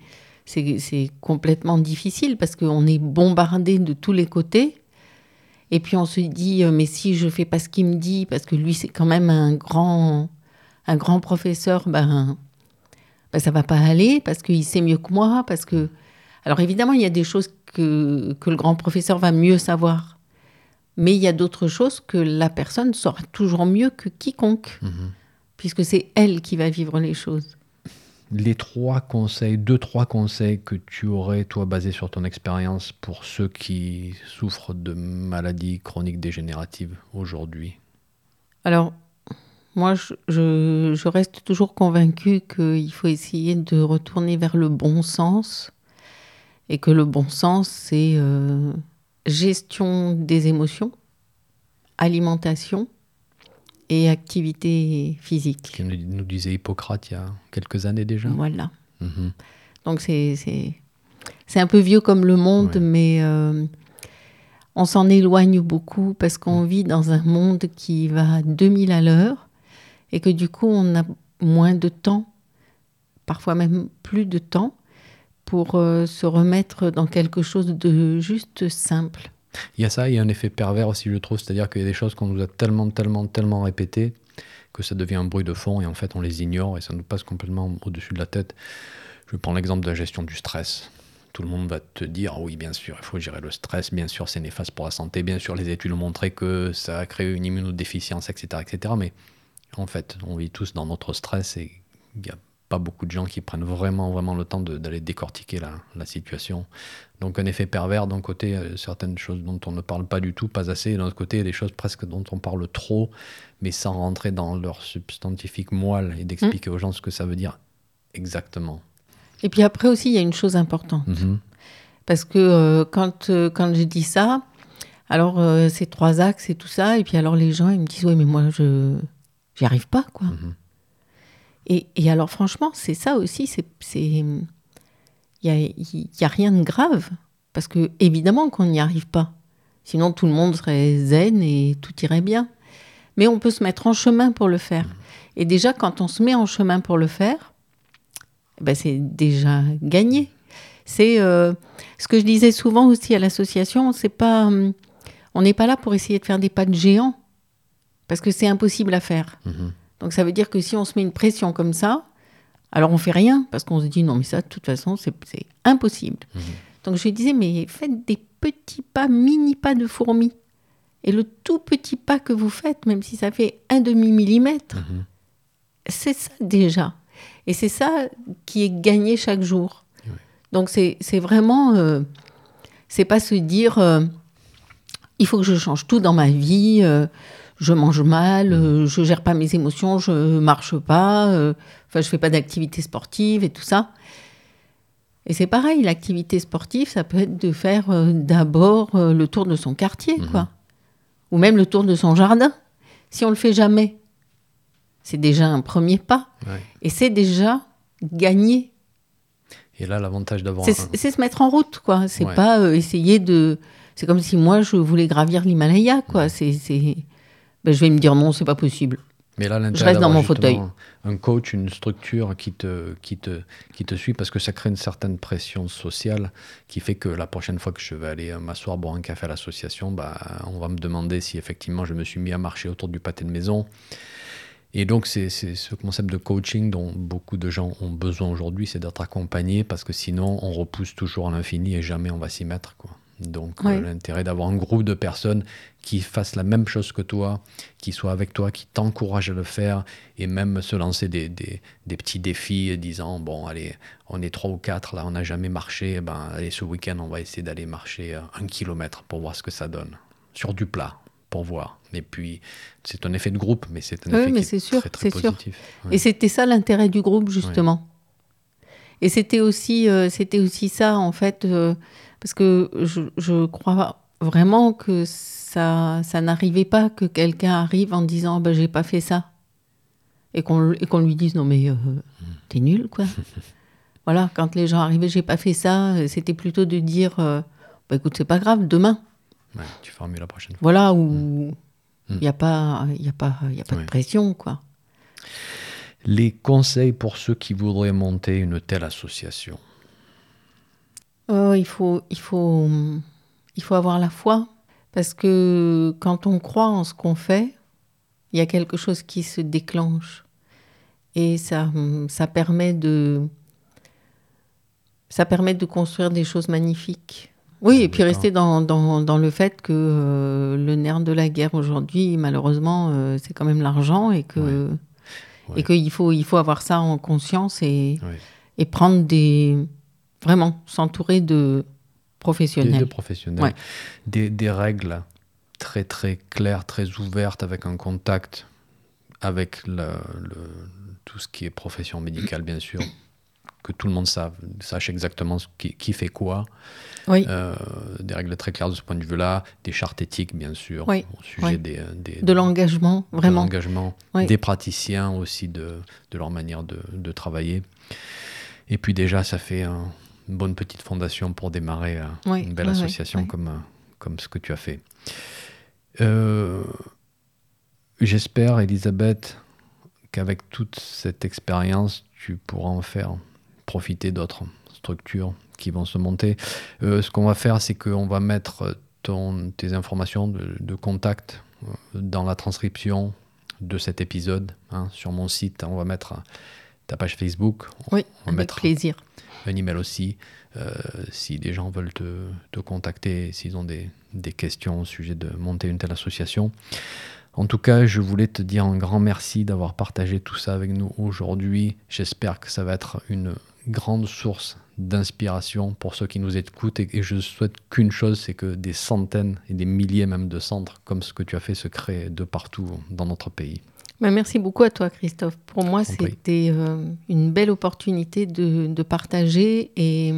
S2: c'est, complètement difficile parce qu'on est bombardé de tous les côtés. Et puis on se dit, euh, mais si je fais pas ce qu'il me dit, parce que lui, c'est quand même un grand, un grand professeur, ben, ben ça va pas aller parce qu'il sait mieux que moi, parce que alors évidemment, il y a des choses que, que le grand professeur va mieux savoir. Mais il y a d'autres choses que la personne saura toujours mieux que quiconque, mhm. puisque c'est elle qui va vivre les choses.
S1: Les trois conseils, deux, trois conseils que tu aurais, toi, basés sur ton expérience, pour ceux qui souffrent de maladies chroniques dégénératives aujourd'hui?
S2: Alors, moi, je, je, reste toujours convaincue qu'il faut essayer de retourner vers le bon sens et que le bon sens, c'est euh, gestion des émotions, alimentation et activité physique.
S1: Comme nous disait Hippocrate il y a quelques années déjà.
S2: Voilà. Mhm. Donc c'est, un peu vieux comme le monde, mais euh, on s'en éloigne beaucoup parce qu'on vit dans un monde qui va à 2000 à l'heure et que du coup on a moins de temps, parfois même plus de temps pour euh, se remettre dans quelque chose de juste simple.
S1: Il y a ça, il y a un effet pervers aussi, je trouve, c'est-à-dire qu'il y a des choses qu'on nous a tellement, tellement, tellement répétées que ça devient un bruit de fond et en fait on les ignore et ça nous passe complètement au-dessus de la tête. Je prends l'exemple de la gestion du stress. Tout le monde va te dire oui, bien sûr, il faut gérer le stress, bien sûr, c'est néfaste pour la santé, bien sûr, les études ont montré que ça a créé une immunodéficience, etc., etc. Mais en fait, on vit tous dans notre stress et il y a beaucoup de gens qui prennent vraiment, vraiment le temps d'aller décortiquer la, la, situation. Donc un effet pervers, d'un côté, euh, certaines choses dont on ne parle pas du tout, pas assez, et d'un autre côté, des choses presque dont on parle trop, mais sans rentrer dans leur substantifique moelle et d'expliquer aux gens ce que ça veut dire exactement.
S2: Et puis après aussi, il y a une chose importante. Mhm. Parce que euh, quand, euh, quand je dis ça, alors c'est trois axes et tout ça, et puis alors les gens, ils me disent, oui, mais moi, je j'y arrive pas, quoi. Mhm. Et, alors franchement, c'est ça aussi, c'est il n'y a, y a rien de grave, parce que évidemment qu'on n'y arrive pas. Sinon, tout le monde serait zen et tout irait bien. Mais on peut se mettre en chemin pour le faire. Et déjà, quand on se met en chemin pour le faire, eh ben c'est déjà gagné. C'est euh, ce que je disais souvent aussi à l'association. C'est pas, on n'est pas là pour essayer de faire des pas de géant, parce que c'est impossible à faire. Mm-hmm. Donc ça veut dire que si on se met une pression comme ça, alors on fait rien parce qu'on se dit non mais ça de toute façon c'est impossible. Mhm. Donc je lui disais mais faites des petits pas, mini pas de fourmi. Et le tout petit pas que vous faites, même si ça fait un demi millimètre, mhm. c'est ça déjà. Et c'est ça qui est gagné chaque jour. Donc c'est vraiment, euh, c'est pas se dire euh, il faut que je change tout dans ma vie. Euh, je mange mal, je euh, je gère pas mes émotions, je marche pas, euh, enfin je fais pas d'activité sportive et tout ça. Et c'est pareil, l'activité sportive, ça peut être de faire euh, d'abord le tour de son quartier, mhm. quoi, ou même le tour de son jardin. Si on le fait jamais, c'est déjà un premier pas, et c'est déjà gagné.
S1: Et là, l'avantage d'avoir.
S2: C'est se mettre en route, quoi. C'est pas essayer de. C'est comme si moi je voulais gravir l'Himalaya, quoi. C'est ben, je vais me dire non, c'est pas possible.
S1: Mais là,
S2: je reste dans mon fauteuil.
S1: Un coach, une structure qui te, qui, te, qui te suit parce que ça crée une certaine pression sociale qui fait que la prochaine fois que je vais aller m'asseoir, boire un café à l'association, bah, on va me demander si effectivement je me suis mis à marcher autour du pâté de maison. Et donc, c'est ce concept de coaching dont beaucoup de gens ont besoin aujourd'hui, c'est d'être accompagné parce que sinon, on repousse toujours à l'infini et jamais on va s'y mettre. Quoi. Donc euh, l'intérêt d'avoir un groupe de personnes qui fassent la même chose que toi, qui soient avec toi, qui t'encouragent à le faire, et même se lancer des, des, petits défis disant, bon, allez, on est trois ou quatre, là, on n'a jamais marché, eh ben, allez, ce week-end, on va essayer d'aller marcher euh, un kilomètre pour voir ce que ça donne, sur du plat, pour voir. Et puis, c'est un effet de groupe, mais c'est un effet qui est, sûr, très, très positif.
S2: Et c'était ça l'intérêt du groupe, justement. Et c'était aussi, euh, c'était aussi ça, en fait... Parce que je, crois vraiment que ça, ça n'arrivait pas que quelqu'un arrive en disant ben, j'ai pas fait ça. Et qu'on lui dise non, mais euh, t'es nul, quoi. voilà, quand les gens arrivaient, j'ai pas fait ça, c'était plutôt de dire euh, bah, écoute, c'est pas grave, demain.
S1: Ouais, tu feras mieux la prochaine fois.
S2: Voilà, où
S1: Mm.
S2: il n'y a pas, il y a pas, il y a pas de pression, quoi.
S1: Les conseils pour ceux qui voudraient monter une telle association?
S2: Euh, il, faut, il, faut, il faut avoir la foi, parce que quand on croit en ce qu'on fait, il y a quelque chose qui se déclenche. Et ça, ça, permet de, ça permet de construire des choses magnifiques. Oui, et puis rester dans, dans, dans le fait que euh, le nerf de la guerre aujourd'hui, malheureusement, euh, c'est quand même l'argent et que
S1: Ouais.
S2: et qu'il faut, il faut avoir ça en conscience et,
S1: Ouais.
S2: et prendre des... Vraiment, s'entourer de professionnels.
S1: professionnels.
S2: Ouais.
S1: Des, des règles très très claires, très ouvertes, avec un contact avec le, le- tout ce qui est profession médicale, bien sûr. Que tout le monde sache, sache exactement ce qui, qui fait quoi.
S2: Oui,
S1: Euh, des règles très claires de ce point de vue-là. Des chartes éthiques, bien sûr,
S2: Oui,
S1: au sujet
S2: oui.
S1: des, des,
S2: de l'engagement,
S1: de
S2: vraiment.
S1: l'engagement, des praticiens aussi, de, de leur manière de, de travailler. Et puis déjà, ça fait un- une bonne petite fondation pour démarrer euh,
S2: Oui,
S1: une belle
S2: oui,
S1: association
S2: oui.
S1: Comme, euh, comme ce que tu as fait. Euh, J'espère, Elisabeth, qu'avec toute cette expérience, tu pourras en faire profiter d'autres structures qui vont se monter. Euh, ce qu'on va faire, c'est qu'on va mettre ton, tes informations de, de contact dans la transcription de cet épisode hein, sur mon site. On va mettre ta page Facebook,
S2: Oui,
S1: on va
S2: avec
S1: mettre
S2: plaisir.
S1: Un email aussi. euh, si des gens veulent te, te contacter, s'ils ont des, questions au sujet de monter une telle association. En tout cas, je voulais te dire un grand merci d'avoir partagé tout ça avec nous aujourd'hui. J'espère que ça va être une grande source d'inspiration pour ceux qui nous écoutent et, et je souhaite qu'une chose, c'est que des centaines et des milliers même de centres comme ce que tu as fait se créent de partout dans notre pays.
S2: Ben, merci beaucoup à toi, Christophe. Pour moi, c'était euh, une belle opportunité de, de partager et,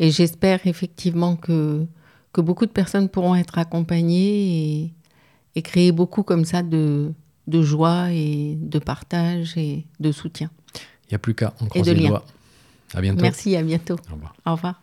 S2: et j'espère effectivement que, que beaucoup de personnes pourront être accompagnées et, et créer beaucoup comme ça de, de joie et de partage et de soutien.
S1: Il n'y a plus qu'à en croiser les doigts. À bientôt.
S2: Merci, à bientôt.
S1: Au revoir.
S2: Au revoir.